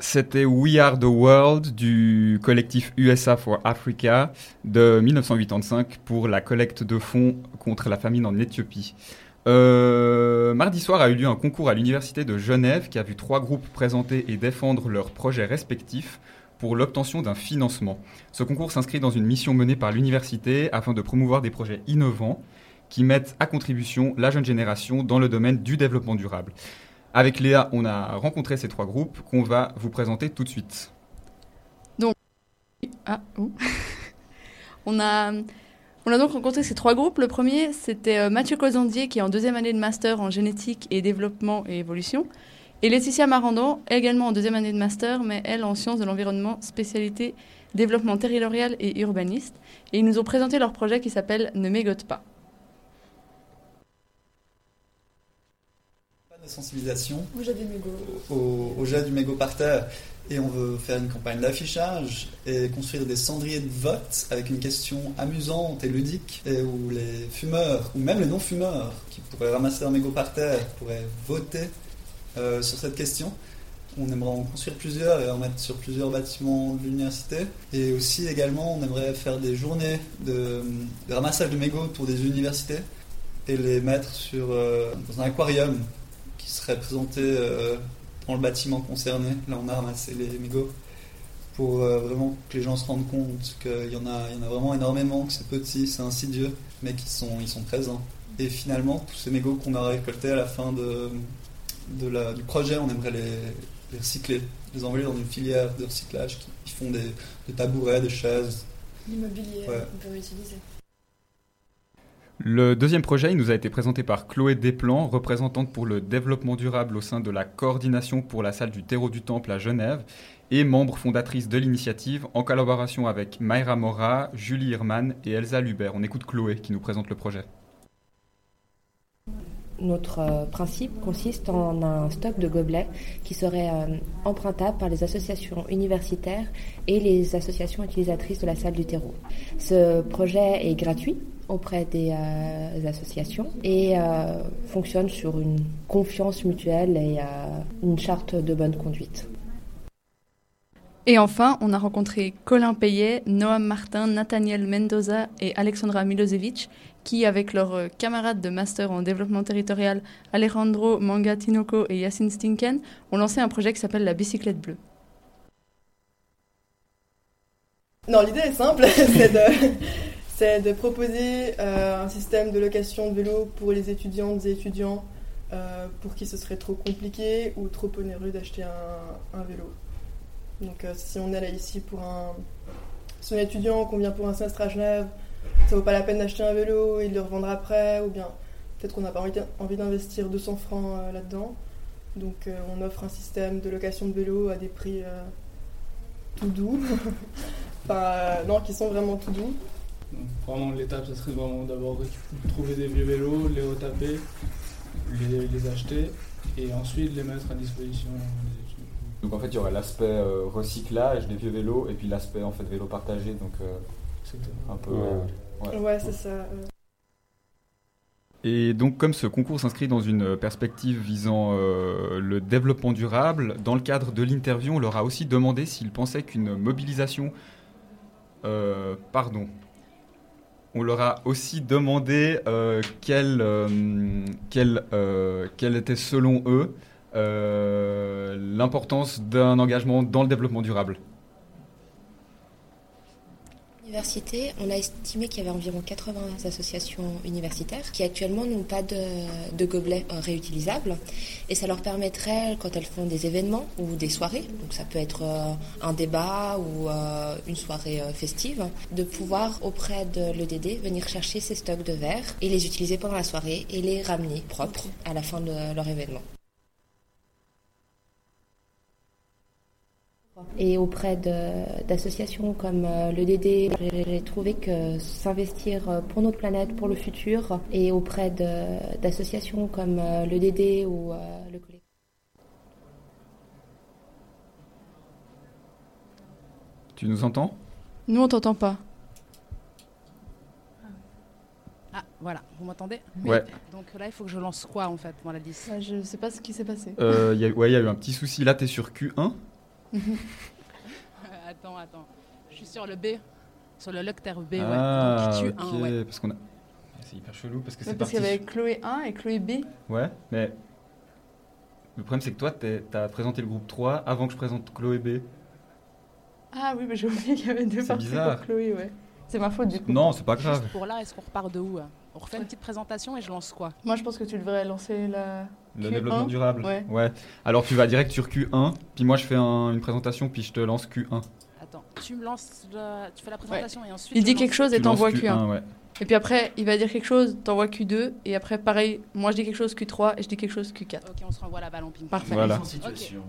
C'était We Are the World du collectif USA for Africa de 1985 pour la collecte de fonds contre la famine en Éthiopie. Euh, mardi soir a eu lieu un concours à l'Université de Genève qui a vu trois groupes présenter et défendre leurs projets respectifs pour l'obtention d'un financement. Ce concours s'inscrit dans une mission menée par l'université afin de promouvoir des projets innovants qui mettent à contribution la jeune génération dans le domaine du développement durable. Avec Léa, on a rencontré ces trois groupes qu'on va vous présenter tout de suite. Donc, ah, on a, on a donc rencontré ces trois groupes. Le premier, c'était euh, Mathieu Cozandier, qui est en deuxième année de master en génétique et développement et évolution. Et Laetitia Marandon, également en deuxième année de master, mais elle en sciences de l'environnement, spécialité développement territorial et urbaniste. Et ils nous ont présenté leur projet qui s'appelle Ne mégote pas. Sensibilisation Au jet du mégot. au, au jet du mégot par terre. Et on veut faire une campagne d'affichage et construire des cendriers de vote avec une question amusante et ludique et où les fumeurs, ou même les non-fumeurs, qui pourraient ramasser leur mégot par terre, pourraient voter euh, sur cette question. On aimerait en construire plusieurs et en mettre sur plusieurs bâtiments de l'université. Et aussi, également, on aimerait faire des journées de, de ramassage de mégots pour des universités et les mettre sur, euh, dans un aquarium qui serait présenté euh, dans le bâtiment concerné. Là, on a ramassé les mégots pour euh, vraiment que les gens se rendent compte qu'il y, en a- il y en a vraiment énormément, que c'est petit, c'est insidieux, mais qu'ils sont, ils sont présents. Et finalement, tous ces mégots qu'on a récoltés à la fin de, de la- du projet, on aimerait les, les recycler, les envoyer dans une filière de recyclage qui, qui font des, des tabourets, des chaises. L'immobilier, Ouais. on peut réutiliser. Le deuxième projet, il nous a été présenté par Chloé Desplan, représentante pour le développement durable au sein de la coordination pour la salle du terreau du Temple à Genève et membre fondatrice de l'initiative en collaboration avec Mayra Mora, Julie Hirman et Elsa Lubert. On écoute Chloé qui nous présente le projet. Notre euh, principe consiste en un stock de gobelets qui serait euh, empruntable par les associations universitaires et les associations utilisatrices de la salle du terreau. Ce projet est gratuit auprès des euh, associations et euh, fonctionne sur une confiance mutuelle et euh, une charte de bonne conduite. Et enfin, on a rencontré Colin Payet, Noam Martin, Nathaniel Mendoza et Alexandra Milosevic, qui, avec leurs euh, camarades de master en développement territorial Alejandro Manga Tinoco et Yacine Stinken, ont lancé un projet qui s'appelle la bicyclette bleue. Non, l'idée est simple, c'est de, c'est de proposer euh, un système de location de vélo pour les étudiantes et étudiants euh, pour qui ce serait trop compliqué ou trop onéreux d'acheter un, vélo. Donc euh, si on est là ici pour un... Si on est étudiant, qu'on vient pour un semestre à Genève, ça vaut pas la peine d'acheter un vélo de le revendre après, ou bien peut-être qu'on n'a pas envie d'in- envie d'investir 200 francs là-dedans. Donc on offre un système de location de vélo à des prix tout doux. enfin, non, qui sont vraiment tout doux. Donc, vraiment, l'étape, ça serait vraiment d'abord trouver des vieux vélos, les retaper, les, les acheter et ensuite les mettre à disposition des étudiants. Donc en fait, il y aurait l'aspect euh, recyclage des vieux vélos et puis l'aspect en fait vélo partagé, donc euh, un peu. Ouais, euh, ouais. c'est ça. Et donc, comme ce concours s'inscrit dans une perspective visant euh, le développement durable, dans le cadre de l'interview, on leur a aussi demandé s'ils pensaient qu'une mobilisation. euh, pardon. On leur a aussi demandé euh, quelle, euh, euh, était selon eux l'importance d'un engagement dans le développement durable. On a estimé qu'il y avait environ 80 associations universitaires qui actuellement n'ont pas de, gobelets euh, réutilisables et ça leur permettrait quand elles font des événements ou des soirées, donc ça peut être euh, un débat ou euh, une soirée festive, de pouvoir auprès de l'EDD venir chercher ces stocks de verre et les utiliser pendant la soirée et les ramener propres à la fin de leur événement. Et auprès d'associations comme euh, l'EDD, j'ai trouvé que s'investir euh, pour notre planète, pour le futur, et auprès d'associations comme euh, l'EDD ou le collectif. Tu nous entends? Nous, on t'entend pas. Ah, voilà, vous m'entendez? Ouais. Donc là, il faut que je lance quoi en fait, moi la 10 Je sais pas ce qui s'est passé. Euh, il y a- Ouais, il y a eu un petit souci. Là, tu es sur Q1. Attends, attends. Je suis sur le B, sur le lecteur B, Ah, ouais. Donc, ok, Q1, ouais. parce qu'on a. C'est hyper chelou parce que Ouais, c'est parce parti. qu'il y avait Chloé 1 et Chloé B. Ouais, mais le problème c'est que toi, t'as présenté le groupe 3 avant que je présente Chloé B. Ah oui, mais j'ai oublié qu'il y avait deux parties bizarre. pour Chloé, ouais. C'est ma faute du coup. Non, c'est pas grave. Juste pour là, est-ce qu'on repart de où hein? On refait une petite présentation et je lance quoi? Moi, je pense que tu devrais lancer la. Le Q1. développement durable. Ouais. Alors tu vas direct sur Q1, puis moi je fais un- une présentation, puis je te lance Q1. Attends, tu me lances, le- tu fais la présentation et ensuite. Il dit quelque chose et t'envoies Q1, Q1. ouais. Et puis après, il va dire quelque chose, t'envoies Q2. Et après, pareil, moi je dis quelque chose Q3 et je dis quelque chose Q4. Ok, on se renvoie la balle en ping. Parfait. Voilà. Ok,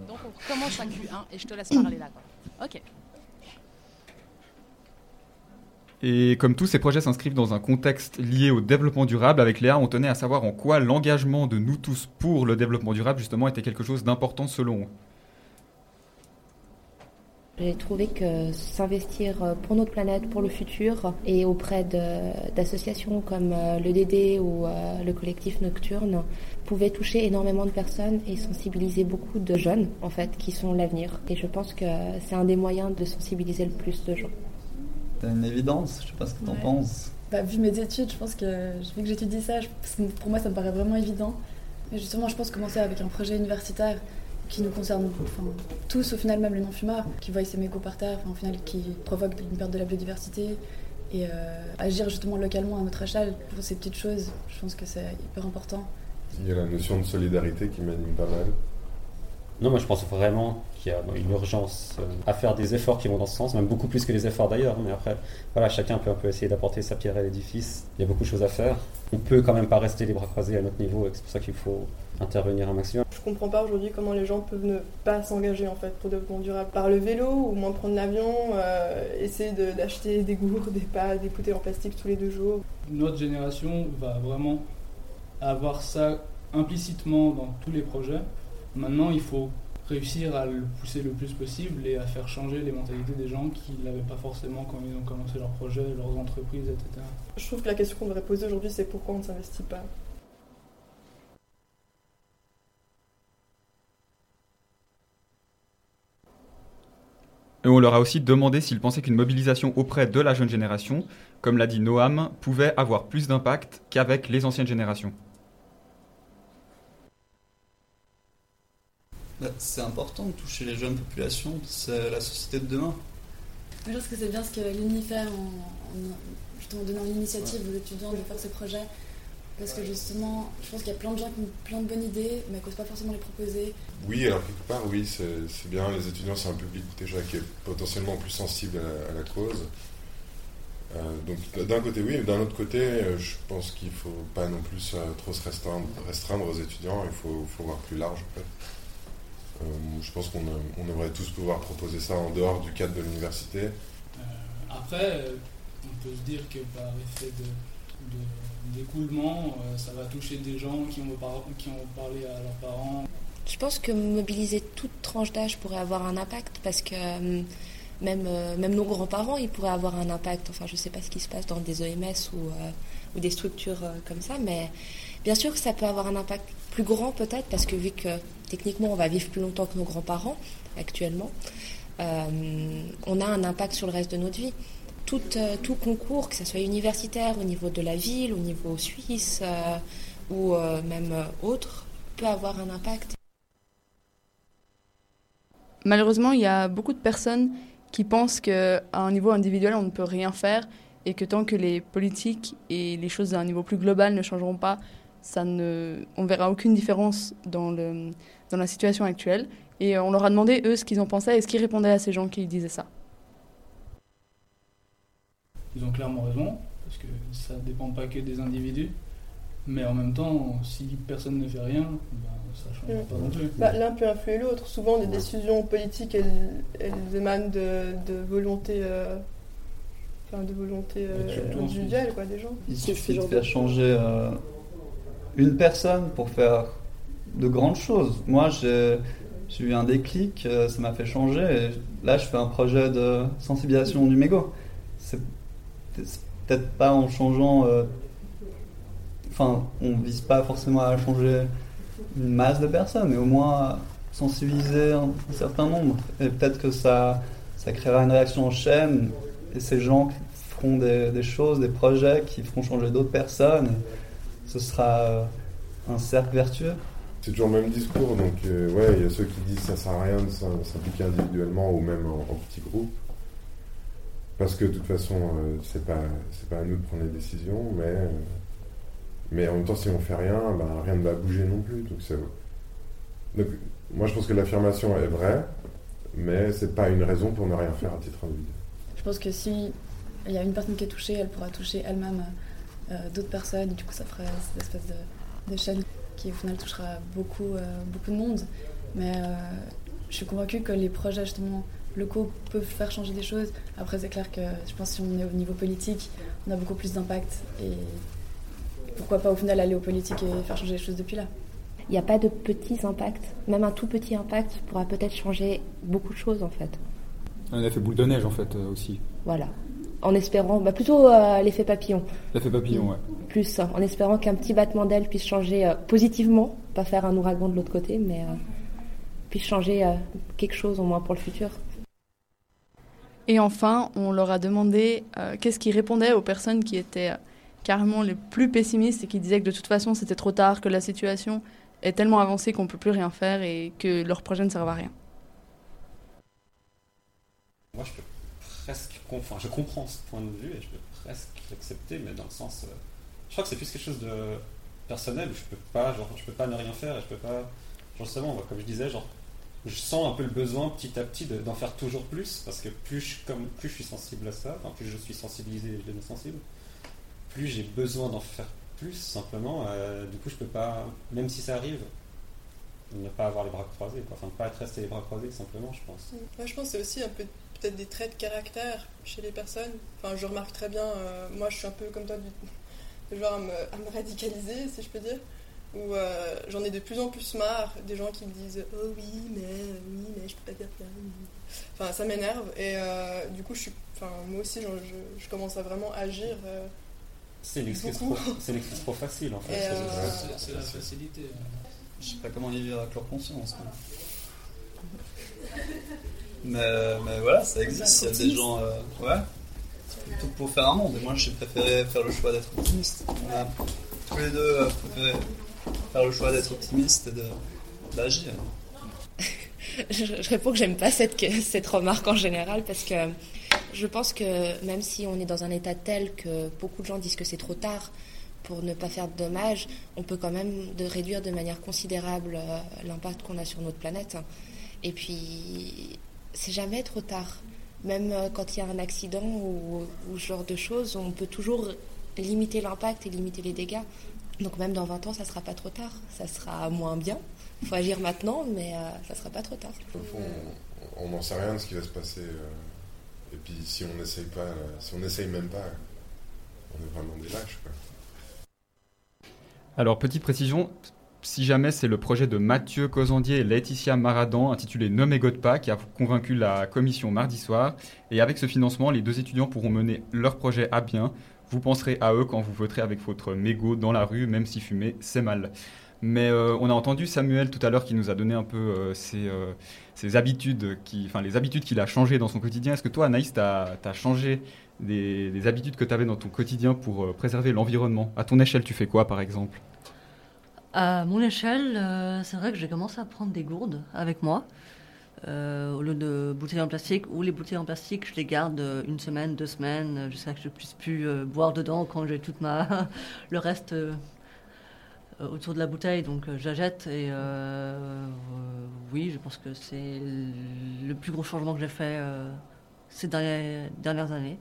donc on recommence à Q1 et je te laisse parler là. Quoi. Ok. Et comme tous ces projets s'inscrivent dans un contexte lié au développement durable, avec Léa, on tenait à savoir en quoi l'engagement de nous tous pour le développement durable, justement, était quelque chose d'important selon. J'ai trouvé que s'investir pour notre planète, pour le futur, et auprès d'associations comme euh, l'EDD ou euh, le collectif Nocturne pouvait toucher énormément de personnes et sensibiliser beaucoup de jeunes, en fait, qui sont l'avenir. Et je pense que c'est un des moyens de sensibiliser le plus de gens. C'est une évidence, je sais pas ce que t'en Ouais. penses. Bah, vu mes études, je pense que vu que j'étudie ça, je- pour moi ça me paraît vraiment évident. Mais justement, je pense commencer avec un projet universitaire qui nous concerne enfin, tous, au final, même les non-fumeurs, qui voient ces mégots par terre, enfin, au final, qui provoquent une perte de la biodiversité. Et euh, agir justement localement à notre échelle pour ces petites choses, je pense que c'est hyper important. Il y a la notion de solidarité qui m'anime pas mal. Non, moi je pense vraiment qu'il y a une urgence euh, à faire des efforts qui vont dans ce sens, même beaucoup plus que les efforts d'ailleurs. Mais après, voilà, chacun peut un peu essayer d'apporter sa pierre à l'édifice. Il y a beaucoup de choses à faire. On peut quand même pas rester les bras croisés à notre niveau, et c'est pour ça qu'il faut intervenir un maximum. Je comprends pas aujourd'hui comment les gens peuvent ne pas s'engager en fait pour le développement durable. Par le vélo, ou moins prendre l'avion, euh, essayer de- d'acheter des gourdes, des pâtes, des bouteilles en plastique tous les deux jours. Notre génération va vraiment avoir ça implicitement dans tous les projets. Maintenant, il faut réussir à le pousser le plus possible et à faire changer les mentalités des gens qui ne l'avaient pas forcément quand ils ont commencé leur projet, leurs entreprises, etc. Je trouve que la question qu'on devrait poser aujourd'hui, c'est pourquoi on ne s'investit pas? Et on leur a aussi demandé s'ils pensaient qu'une mobilisation auprès de la jeune génération, comme l'a dit Noam, pouvait avoir plus d'impact qu'avec les anciennes générations. C'est important de toucher les jeunes populations, c'est la société de demain. Je pense que c'est bien ce que l'UNI fait en, donnant l'initiative aux étudiants de faire ces projets Parce que justement, je pense qu'il y a plein de gens qui ont plein de bonnes idées, mais qui n'osent pas forcément les proposer. Oui, alors quelque part, oui, c'est c'est bien. Les étudiants, c'est un public déjà qui est potentiellement plus sensible à la, à la cause. Euh, donc d'un côté, oui, mais d'un autre côté, euh, je pense qu'il faut pas non plus euh, trop se restreindre, restreindre aux étudiants. Il faut, faut voir plus large, en fait. Euh, je pense qu'on on aimerait tous pouvoir proposer ça en dehors du cadre de l'université. Après, euh, on peut se dire que par effet de, de- d'écoulement, euh, ça va toucher des gens qui ont, par- qui ont parlé à leurs parents. Je pense que mobiliser toute tranche d'âge pourrait avoir un impact parce que euh, même, euh, même nos grands-parents, ils pourraient avoir un impact. Enfin, je ne sais pas ce qui se passe dans des OMS ou, euh, ou des structures euh, comme ça, mais bien sûr que ça peut avoir un impact plus grand peut-être parce que vu que techniquement on va vivre plus longtemps que nos grands-parents actuellement, euh, on a un impact sur le reste de notre vie. Tout, euh, tout concours, que ce soit universitaire, au niveau de la ville, au niveau suisse euh, ou même autre, peut avoir un impact. Malheureusement, il y a beaucoup de personnes qui pensent qu'à un niveau individuel, on ne peut rien faire et que tant que les politiques et les choses à un niveau plus global ne changeront pas, ça ne, on ne verra aucune différence dans, le, dans la situation actuelle. Et on leur a demandé, eux, ce qu'ils en pensaient et ce qu'ils répondaient à ces gens qui disaient ça. Ils ont clairement raison, parce que ça ne dépend pas que des individus. Mais en même temps, si personne ne fait rien, ben, ça ne changera pas non plus. Bah, L'un peut influer l'autre. Souvent, les décisions politiques, elles, elles émanent de, de volonté, euh, enfin, de volonté euh, individuelle quoi, des gens. Il suffit de faire changer euh, une personne pour faire de grandes choses. Moi, j'ai eu un déclic, euh, ça m'a fait changer. Et là, je fais un projet de sensibilisation du mégot. C'est peut-être pas en changeant. euh, Enfin, on vise pas forcément à changer une masse de personnes, mais au moins sensibiliser un, certain nombre. Et peut-être que ça, ça créera une réaction en chaîne. Et ces gens feront des, des choses, des projets qui feront changer d'autres personnes. Ce sera euh, un cercle vertueux. C'est toujours le même discours, donc euh, ouais, il y a ceux qui disent ça sert à rien de s'im- s'impliquer individuellement ou même en, en petits groupes. Parce que de toute façon, euh, c'est pas, pas à nous de prendre les décisions, mais, euh, mais en même temps, si on fait rien, ben, rien ne va bouger non plus. Donc, moi, je pense que l'affirmation est vraie, mais c'est pas une raison pour ne rien faire à titre individuel. Je pense que si il y a une personne qui est touchée, elle pourra toucher elle-même d'autres personnes. Et du coup, ça ferait cette espèce de, de chaîne qui, au final, touchera beaucoup, euh, beaucoup de monde. Mais euh, je suis convaincue que les projets, justement, locaux peuvent faire changer des choses. Après, c'est clair que je pense que si on est au niveau politique, on a beaucoup plus d'impact. Et pourquoi pas, au final, aller aux politiques et faire changer les choses depuis là. Il n'y a pas de petits impacts. Même un tout petit impact pourra peut-être changer beaucoup de choses en fait. Un effet boule de neige en fait euh, aussi. Voilà. En espérant, bah, plutôt euh, l'effet papillon. L'effet papillon, ouais. Plus, en espérant qu'un petit battement d'aile puisse changer euh, positivement, pas faire un ouragan de l'autre côté, mais euh, puisse changer euh, quelque chose au moins pour le futur. Et enfin, on leur a demandé euh, qu'est-ce qu'ils répondaient aux personnes qui étaient euh, carrément les plus pessimistes et qui disaient que de toute façon c'était trop tard, que la situation est tellement avancée qu'on ne peut plus rien faire et que leur projet ne servent à rien. Moi, je peux presque je comprends ce point de vue et je peux presque l'accepter, mais dans le sens, euh, je crois que c'est plus quelque chose de personnel où je peux pas, genre, je peux pas ne rien faire et je peux pas, justement, moi, comme je disais, genre, je sens un peu le besoin petit à petit de- d'en faire toujours plus parce que plus je, suis sensible à ça, enfin, plus je suis sensibilisé et je deviens sensible, plus j'ai besoin d'en faire plus simplement. euh, du coup, je peux pas, même si ça arrive, ne pas avoir les bras croisés. Enfin, ne pas être resté les bras croisés simplement, je pense. Moi, je pense que c'est aussi un peu peut-être des traits de caractère chez les personnes. Enfin, je remarque très bien, euh, moi je suis un peu comme toi, du, du genre à me, à me radicaliser, si je peux dire, où euh, j'en ai de plus en plus marre des gens qui me disent Oh oui, mais oui, mais je peux pas dire ça. Enfin, ça m'énerve et euh, du coup, je suis, enfin, moi aussi, genre, je, je commence à vraiment agir. euh, C'est l'excuse trop, trop facile en fait. C'est- euh, la facilité. Je sais pas comment vivent avec leur conscience. quoi. Mais, mais voilà, ça existe. Il y a des gens. euh, ouais. Tout pour faire un monde. Et moi, j'ai préféré faire le choix d'être optimiste. On a tous les deux euh, préféré faire le choix d'être optimiste et d'agir. je, je réponds que j'aime pas cette, cette remarque en général parce que je pense que même si on est dans un état tel que beaucoup de gens disent que c'est trop tard pour ne pas faire de dommages, on peut quand même de réduire de manière considérable euh, l'impact qu'on a sur notre planète. Et puis, c'est jamais trop tard. Même euh, quand il y a un accident ou, ou ce genre de choses, on peut toujours limiter l'impact et limiter les dégâts. Donc même dans 20 ans, ça sera pas trop tard. Ça sera moins bien. Il faut agir maintenant, mais euh, ça sera pas trop tard. Au fond, on- on n'en sait rien de ce qui va se passer. euh, et puis si on n'essaye pas, euh, si on n'essaye même pas, on est vraiment des lâches. Quoi. Alors, petite précision, si jamais c'est le projet de Mathieu Causandier et Laetitia Maradan intitulé Ne m'égote pas qui a convaincu la commission mardi soir. Et avec ce financement, les deux étudiants pourront mener leur projet à bien. Vous penserez à eux quand vous voterez avec votre mégot dans la rue, même si fumer, c'est mal. Mais euh, on a entendu Samuel tout à l'heure qui nous a donné un peu euh, ses, euh, ses habitudes, enfin les habitudes qu'il a changées dans son quotidien. Est-ce que toi, Anaïs, tu as, changé des, des habitudes que tu avais dans ton quotidien pour préserver l'environnement? À ton échelle, tu fais quoi par exemple? À mon échelle, euh, c'est vrai que j'ai commencé à prendre des gourdes avec moi. euh, au lieu de bouteilles en plastique, ou les bouteilles en plastique, je les garde une semaine, deux semaines, jusqu'à que je puisse plus euh, boire dedans quand j'ai toute ma le reste autour de la bouteille, donc je. Et oui, je pense que c'est le plus gros changement que j'ai fait ces dernières, dernières années,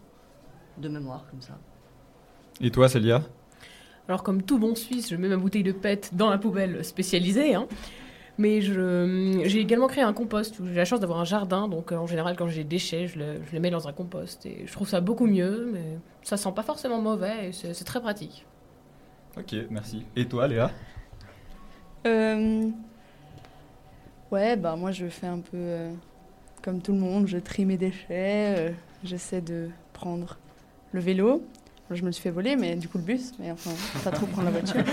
de mémoire comme ça. Et toi, Célia? Alors, comme tout bon Suisse, je mets ma bouteille de pète dans la poubelle spécialisée. hein. Mais j'ai également créé un compost. où J'ai la chance d'avoir un jardin, donc euh, en général, quand j'ai des déchets, je, le- je les mets dans un compost. Et je trouve ça beaucoup mieux, mais ça sent pas forcément mauvais et c'est c'est très pratique. Ok, merci. Et toi, Léa? Euh, Ouais, bah moi je fais un peu euh, comme tout le monde, je trie mes déchets, euh, j'essaie de prendre le vélo. Je me le suis fait voler, mais du coup le bus, mais enfin, pas trop prendre la voiture.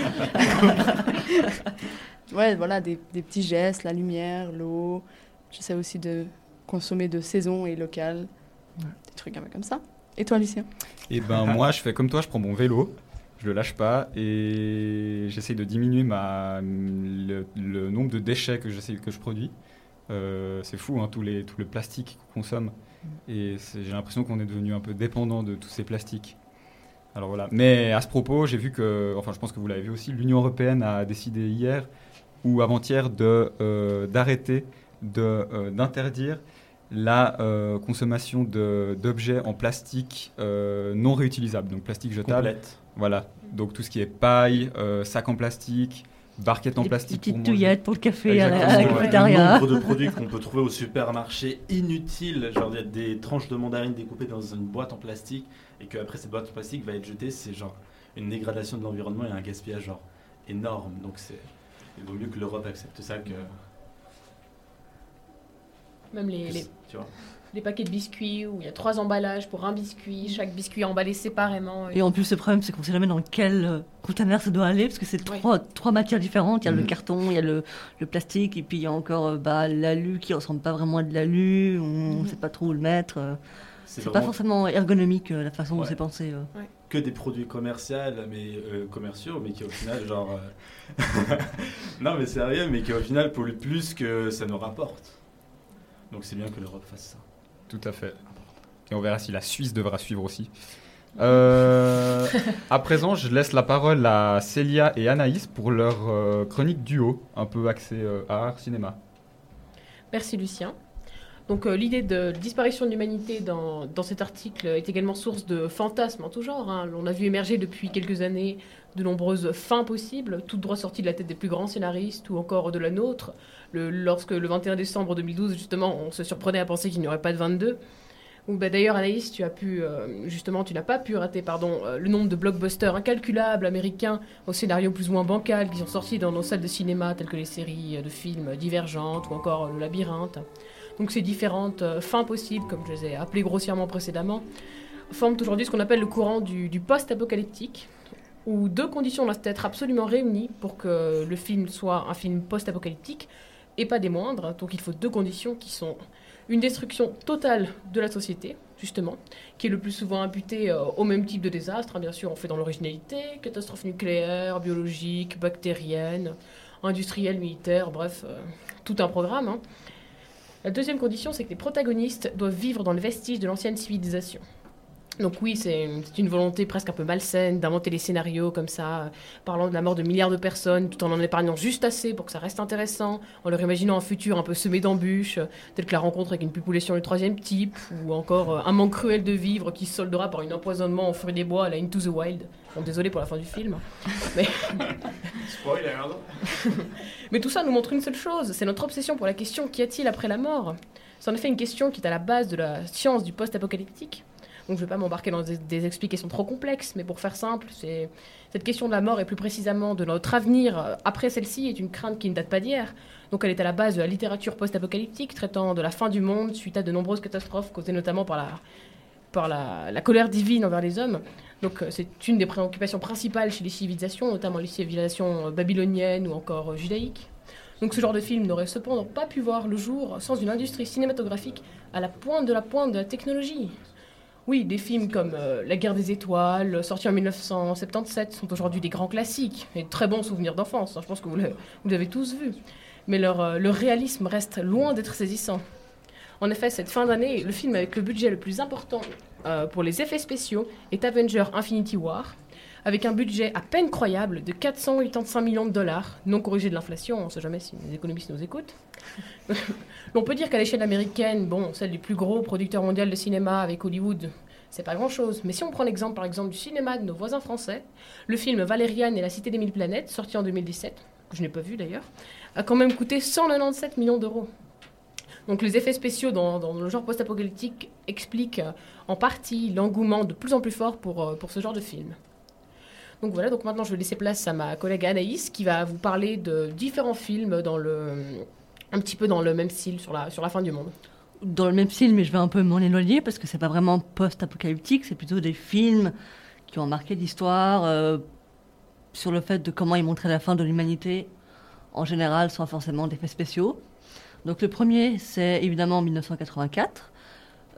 ouais, voilà, des, des petits gestes, la lumière, l'eau. J'essaie aussi de consommer de saison et local, des trucs un peu comme ça. Et toi, Lucien? Eh ben moi, je fais comme toi, je prends mon vélo, je le lâche pas et j'essaye de diminuer ma, le, le nombre de déchets que, j'essaie- que je produis. Euh, c'est fou, hein, tous, les, tous les plastiques qu'on consomme. Et c'est- j'ai l'impression qu'on est devenu un peu dépendant de tous ces plastiques. Alors voilà. Mais à ce propos, j'ai vu que, enfin je pense que vous l'avez vu aussi, l'Union Européenne a décidé hier ou avant-hier de, euh, d'arrêter, de, euh, d'interdire la euh, consommation de- d'objets en plastique euh, non réutilisables, donc plastique jetable. Complète. Voilà, donc tout ce qui est paille, euh, sac en plastique, barquette en Les plastique. petites touillettes pour le café à la- à la Exactement, ouais. cafétéria. Le nombre de produits qu'on peut trouver au supermarché inutiles, genre des tranches de mandarines découpées dans une boîte en plastique et qu'après cette boîte plastique va être jetée, c'est genre une dégradation de l'environnement et un gaspillage genre énorme. Donc c'est il vaut mieux que l'Europe accepte ça que Même les, que- les, tu vois. les paquets de biscuits où il y a trois emballages pour un biscuit, chaque biscuit emballé séparément. Et en plus, le problème, c'est qu'on sait jamais dans quel euh, conteneur ça doit aller, parce que c'est trois, trois matières différentes. Il y a le Mhm. carton, il y a le, le plastique, et puis il y a encore euh, bah, l'alu qui ressemble pas vraiment à de l'alu, on ne sait pas trop où le mettre. C'est pas forcément ergonomique euh, la façon dont c'est pensé. euh. que des produits commerciaux, mais euh, commerciaux, mais qui au final genre euh, non mais sérieux, mais qui au final polluent plus que ça nous rapporte. Donc c'est bien que l'Europe fasse ça. Tout à fait. Et on verra si la Suisse devra suivre aussi. Euh, à présent, je laisse la parole à Célia et Anaïs pour leur euh, chronique duo, un peu axée euh, art, cinéma. Merci Lucien. Donc euh, l'idée de disparition de l'humanité dans, dans cet article est également source de fantasmes en tout genre. hein. On a vu émerger depuis quelques années de nombreuses fins possibles, toutes droit sorties de la tête des plus grands scénaristes ou encore de la nôtre. Le- lorsque le 21 décembre 2012, justement, on se surprenait à penser qu'il n'y aurait pas de 22. Ou bah, d'ailleurs, Anaïs, tu as pu, euh, justement, tu n'as pas pu rater, pardon, euh, le nombre de blockbusters incalculables américains au scénario plus ou moins bancal qui sont sortis dans nos salles de cinéma, telles que les séries de films Divergentes ou encore Le Labyrinthe. Donc ces différentes euh, fins possibles, comme je les ai appelées grossièrement précédemment, forment aujourd'hui ce qu'on appelle le courant du, post-apocalyptique, où deux conditions doivent être absolument réunies pour que le film soit un film post-apocalyptique, et pas des moindres. Donc il faut deux conditions qui sont une destruction totale de la société, justement, qui est le plus souvent imputée euh, au même type de désastre. hein, bien sûr, on fait dans l'originalité, catastrophe nucléaire, biologique, bactérienne, industrielle, militaire, bref, euh, tout un programme. hein. La deuxième condition, c'est que les protagonistes doivent vivre dans le vestige de l'ancienne civilisation. Donc oui, c'est une volonté presque un peu malsaine d'inventer des scénarios comme ça, parlant de la mort de milliards de personnes, tout en en épargnant juste assez pour que ça reste intéressant, en leur imaginant un futur un peu semé d'embûches, euh, tel que la rencontre avec une population du troisième type, ou encore euh, un manque cruel de vivre qui se soldera par un empoisonnement en fruits des bois à la Into the Wild. Bon, désolé pour la fin du film. Mais... Spoiler Mais tout ça nous montre une seule chose, c'est notre obsession pour la question qu'y a-t-il après la mort? C'est en effet une question qui est à la base de la science du post-apocalyptique. Donc je ne vais pas m'embarquer dans des, explications trop complexes, mais pour faire simple, cette question de la mort et plus précisément de notre avenir euh, après celle-ci est une crainte qui ne date pas d'hier. Donc elle est à la base de la littérature post-apocalyptique traitant de la fin du monde suite à de nombreuses catastrophes causées notamment par la, la, colère divine envers les hommes. Donc euh, c'est une des préoccupations principales chez les civilisations, notamment les civilisations euh, babyloniennes ou encore judaïques. Donc ce genre de film n'aurait cependant pas pu voir le jour sans une industrie cinématographique à la pointe de la pointe de la technologie. Oui, des films comme euh, La guerre des étoiles, sortis en 1977, sont aujourd'hui des grands classiques et très bons souvenirs d'enfance. hein, Je pense que vous l'avez l'avez tous vu. Mais leur, euh, leur réalisme reste loin d'être saisissant. En effet, cette fin d'année, le film avec le budget le plus important euh, pour les effets spéciaux est Avenger Infinity War, avec un budget à peine croyable de 485 millions de dollars, non corrigé de l'inflation, on ne sait jamais si les économistes nous écoutent. on peut dire qu'à l'échelle américaine, bon, celle du plus gros producteur mondial de cinéma avec Hollywood, c'est pas grand chose. Mais si on prend l'exemple par exemple du cinéma de nos voisins français, le film Valériane et la Cité des Mille Planètes, sorti en 2017, que je n'ai pas vu d'ailleurs, a quand même coûté 197 millions d'euros. Donc les effets spéciaux dans, le genre post-apocalyptique expliquent en partie l'engouement de plus en plus fort pour, euh, pour ce genre de film. Donc voilà, donc maintenant je vais laisser place à ma collègue Anaïs qui va vous parler de différents films dans le, un petit peu dans le même style sur la, sur la fin du monde. Dans le même style, mais je vais un peu m'en éloigner parce que c'est pas vraiment post-apocalyptique, c'est plutôt des films qui ont marqué l'histoire euh, sur le fait de comment ils montraient la fin de l'humanité en général sans forcément d'effets spéciaux. Donc le premier, c'est évidemment 1984.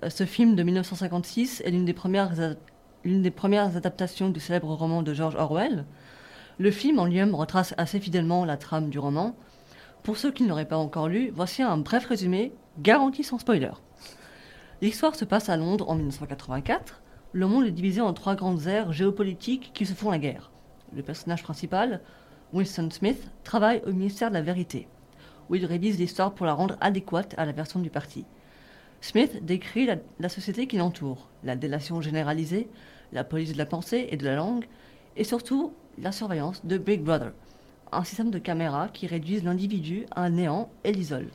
Euh, Ce film de 1956 est l'une des premières l'une des premières adaptations du célèbre roman de George Orwell. Le film en lui-même retrace assez fidèlement la trame du roman. Pour ceux qui ne l'auraient pas encore lu, voici un bref résumé, garanti sans spoiler. L'histoire se passe à Londres en 1984. Le monde est divisé en trois grandes aires géopolitiques qui se font la guerre. Le personnage principal, Winston Smith, travaille au ministère de la Vérité, où il révise l'histoire pour la rendre adéquate à la version du parti. Smith décrit la, société qui l'entoure, la délation généralisée, la police de la pensée et de la langue, et surtout la surveillance de Big Brother, un système de caméras qui réduisent l'individu à un néant et l'isole.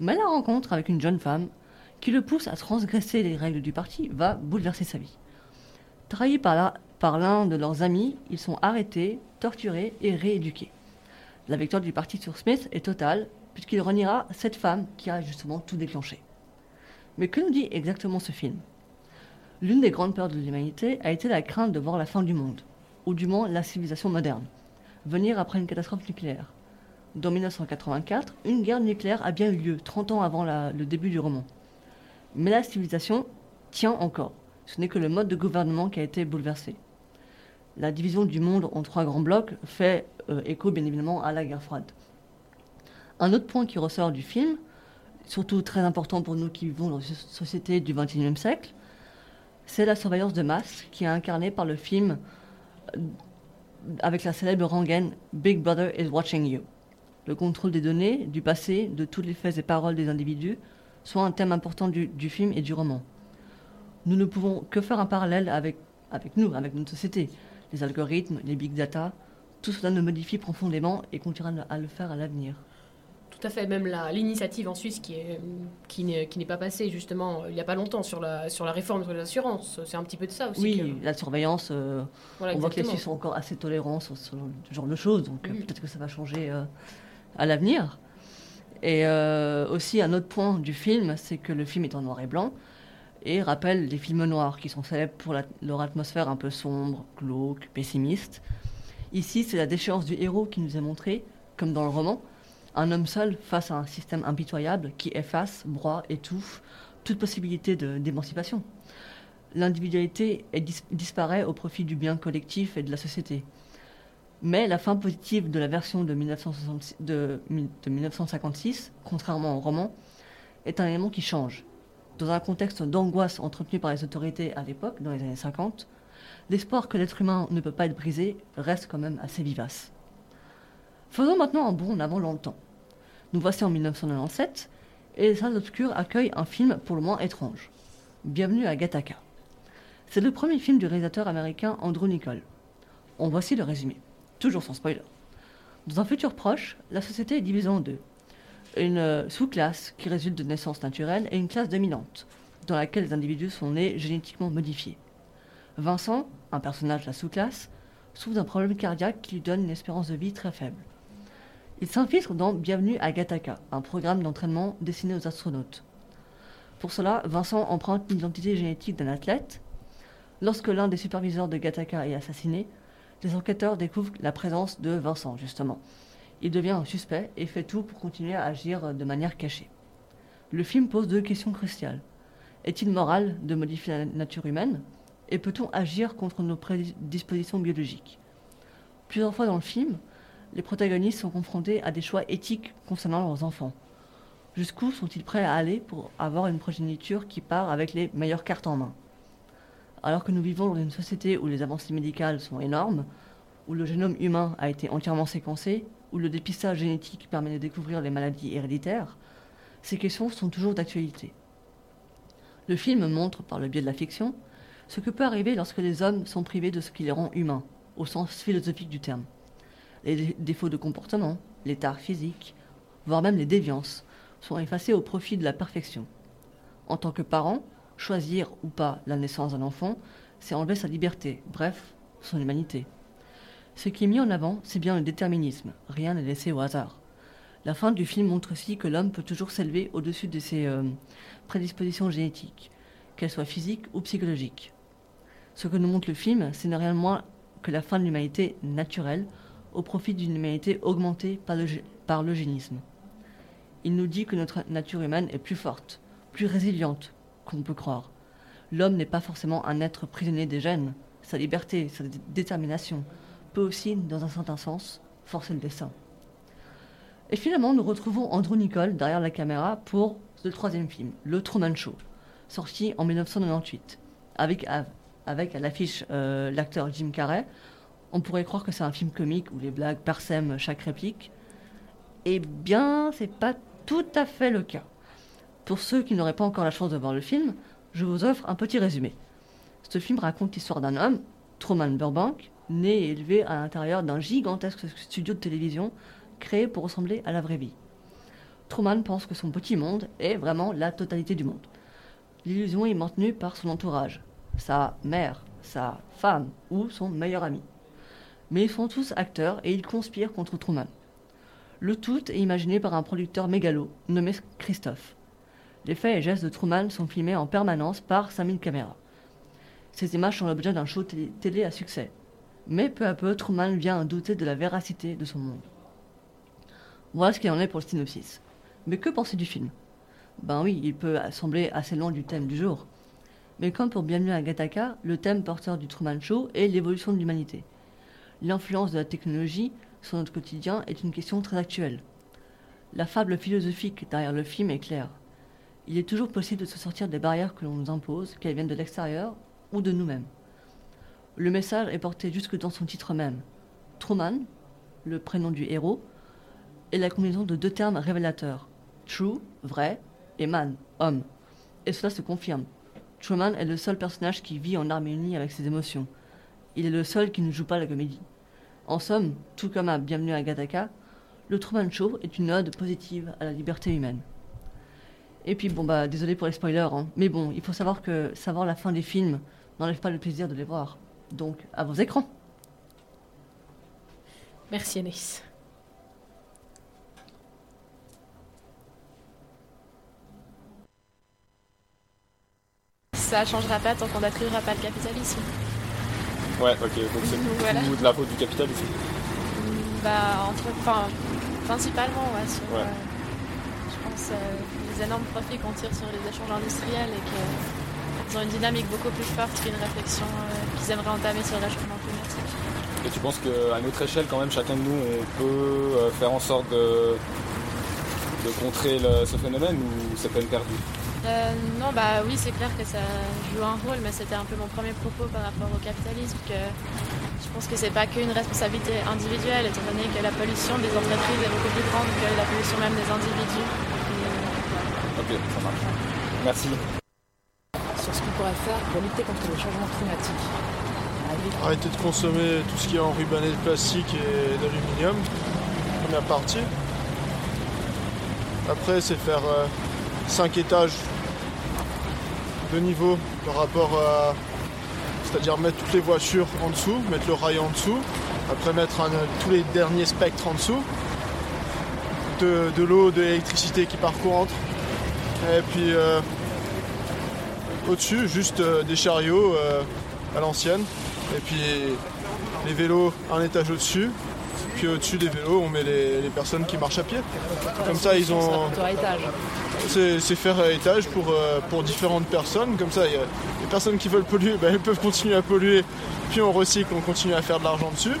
Mais la rencontre avec une jeune femme qui le pousse à transgresser les règles du parti va bouleverser sa vie. Trahis par par l'un de leurs amis, ils sont arrêtés, torturés et rééduqués. La victoire du parti sur Smith est totale, puisqu'il reniera cette femme qui a justement tout déclenché. Mais que nous dit exactement ce film? L'une des grandes peurs de l'humanité a été la crainte de voir la fin du monde, ou du moins la civilisation moderne, venir après une catastrophe nucléaire. Dans 1984, une guerre nucléaire a bien eu lieu, 30 ans avant le début du roman. Mais la civilisation tient encore. Ce n'est que le mode de gouvernement qui a été bouleversé. La division du monde en trois grands blocs fait euh, écho bien évidemment à la guerre froide. Un autre point qui ressort du film, surtout très important pour nous qui vivons dans une société du XXIe siècle, c'est la surveillance de masse qui est incarnée par le film euh, avec la célèbre rengaine Big Brother is watching you. Le contrôle des données, du passé, de tous les faits et paroles des individus, soit un thème important du, du film et du roman. Nous ne pouvons que faire un parallèle avec, avec nous, avec notre société. Les algorithmes, les big data, tout cela nous modifie profondément et continuera à le faire à l'avenir. À fait, même l'initiative en Suisse qui est qui n'est qui pas passée justement euh, il n'y a pas longtemps sur la sur la réforme sur les assurances, c'est un petit peu de ça aussi. Oui, la surveillance, euh, Voilà, on voit que les. Suisses sont encore assez tolérants sur ce genre de choses, donc euh, Mhm. peut-être que ça va changer euh, à l'avenir. Et euh, aussi, un autre point du film, c'est que le film est en noir et blanc et rappelle les films noirs qui sont célèbres pour la- leur atmosphère un peu sombre, glauque, pessimiste. Ici, c'est la déchéance du héros qui nous est montrée, comme dans le roman, un homme seul face à un système impitoyable qui efface, broie, étouffe toute possibilité d'émancipation l'individualité disparaît au profit du bien collectif et de la société. Mais la fin positive de la version de, 1966 de mi- de 1956, contrairement au roman, est un élément qui change. Dans un contexte d'angoisse entretenu par les autorités à l'époque, dans les années 50, l'espoir que l'être humain ne peut pas être brisé reste quand même assez vivace. Faisons maintenant un bond en avant dans le temps. Nous voici en 1997 et les salles obscures accueillent un film pour le moins étrange. Bienvenue à Gattaca. C'est le premier film du réalisateur américain Andrew Niccol. En voici le résumé, toujours sans spoiler. Dans un futur proche, la société est divisée en deux. Une sous-classe qui résulte de naissance naturelle et une classe dominante, dans laquelle les individus sont nés génétiquement modifiés. Vincent, un personnage de la sous-classe, souffre d'un problème cardiaque qui lui donne une espérance de vie très faible. Il s'infiltre dans Bienvenue à Gattaca, un programme d'entraînement destiné aux astronautes. Pour cela, Vincent emprunte l'identité génétique d'un athlète. Lorsque l'un des superviseurs de Gattaca est assassiné, les enquêteurs découvrent la présence de Vincent, justement. Il devient un suspect et fait tout pour continuer à agir de manière cachée. Le film pose deux questions cruciales. Est-il moral de modifier la nature humaine Et peut-on agir contre nos prédispositions biologiques? Plusieurs fois dans le film, les protagonistes sont confrontés à des choix éthiques concernant leurs enfants. Jusqu'où sont-ils prêts à aller pour avoir une progéniture qui part avec les meilleures cartes en main? Alors que nous vivons dans une société où les avancées médicales sont énormes, où le génome humain a été entièrement séquencé, où le dépistage génétique permet de découvrir les maladies héréditaires, ces questions sont toujours d'actualité. Le film montre, par le biais de la fiction, ce que peut arriver lorsque les hommes sont privés de ce qui les rend humains, au sens philosophique du terme. Les dé- défauts de comportement, les tares physiques, voire même les déviances, sont effacés au profit de la perfection. En tant que parent, choisir ou pas la naissance d'un enfant, c'est enlever sa liberté, bref, son humanité. Ce qui est mis en avant, c'est bien le déterminisme, rien n'est laissé au hasard. La fin du film montre aussi que l'homme peut toujours s'élever au-dessus de ses euh, prédispositions génétiques, qu'elles soient physiques ou psychologiques. Ce que nous montre le film, ce n'est rien de moins que la fin de l'humanité naturelle au profit d'une humanité augmentée par le, par l'eugénisme. Il nous dit que notre nature humaine est plus forte, plus résiliente qu'on peut croire. L'homme n'est pas forcément un être prisonnier des gènes. Sa liberté, sa dé- détermination peut aussi, dans un certain sens, forcer le destin. Et finalement, nous retrouvons Andrew Nicole derrière la caméra pour le troisième film, Le Truman Show, sorti en 1998. Avec, avec à l'affiche euh, l'acteur Jim Carrey, on pourrait croire que c'est un film comique où les blagues parsèment chaque réplique. Eh bien, c'est pas tout à fait le cas. Pour ceux qui n'auraient pas encore la chance de voir le film, je vous offre un petit résumé. Ce film raconte l'histoire d'un homme, Truman Burbank, né et élevé à l'intérieur d'un gigantesque studio de télévision créé pour ressembler à la vraie vie. Truman pense que son petit monde est vraiment la totalité du monde. L'illusion est maintenue par son entourage, sa mère, sa femme ou son meilleur ami. Mais ils sont tous acteurs et ils conspirent contre Truman. Le tout est imaginé par un producteur mégalo nommé Christophe. Les faits et gestes de Truman sont filmés en permanence par 5000 caméras. Ces images sont l'objet d'un show télé, à succès. Mais peu à peu, Truman vient à douter de la véracité de son monde. Voilà ce qu'il en est pour le synopsis. Mais que penser du film? Ben oui, il peut sembler assez loin du thème du jour. Mais comme pour Bienvenue à Gattaca, le thème porteur du Truman Show est l'évolution de l'humanité. L'influence de la technologie sur notre quotidien est une question très actuelle. La fable philosophique derrière le film est claire. Il est toujours possible de se sortir des barrières que l'on nous impose, qu'elles viennent de l'extérieur ou de nous-mêmes. Le message est porté jusque dans son titre même. Truman, le prénom du héros, est la combinaison de deux termes révélateurs. True, vrai, et man, homme. Et cela se confirme. Truman est le seul personnage qui vit en harmonie avec ses émotions. Il est le seul qui ne joue pas la comédie. En somme, tout comme à Bienvenue à Gattaca, le Truman Show est une ode positive à la liberté humaine. Et puis bon bah désolé pour les spoilers, hein, mais bon, il faut savoir que savoir la fin des films n'enlève pas le plaisir de les voir. Donc à vos écrans. Merci Anaïs. Ça changera pas tant qu'on n'attribuera pas le capitalisme. Ouais, ok, donc c'est Voilà. de la faute du capital ici. Bah, entre, enfin, principalement, ouais, sur, Ouais. euh, je pense, euh, les énormes profits qu'on tire sur les échanges industriels et qu'ils ont une dynamique beaucoup plus forte qu'une réflexion euh, qu'ils aimeraient entamer sur le réchauffement climatique. Et tu penses qu'à notre échelle, quand même, chacun de nous, on peut faire en sorte de de contrer le- ce phénomène ou c'est peine perdue? Euh, non, bah oui, c'est clair que ça joue un rôle, mais c'était un peu mon premier propos par rapport au capitalisme, que je pense que c'est pas qu'une responsabilité individuelle, étant donné que la pollution des entreprises est beaucoup plus grande que la pollution même des individus. Ok, ça marche. Merci. Sur ce qu'on pourrait faire pour lutter contre le changement climatique. Arrêter de consommer tout ce qui est enrubanné de plastique et d'aluminium, première partie. Après, c'est faire 5 étages niveau par rapport à. C'est-à-dire mettre toutes les voitures en dessous, mettre le rail en dessous, après mettre un- tous les derniers spectres en dessous, de, l'eau, de l'électricité qui parcourt entre. Et puis euh, au-dessus, juste euh, des chariots euh, à l'ancienne. Et puis les vélos un étage au-dessus. Puis au-dessus des vélos, on met les, les personnes qui marchent à pied. Comme ça, ils ont. C'est faire à étage pour, euh, pour différentes personnes. Comme ça, il y a les personnes qui veulent polluer, ben, elles peuvent continuer à polluer. Puis on recycle, on continue à faire de l'argent dessus.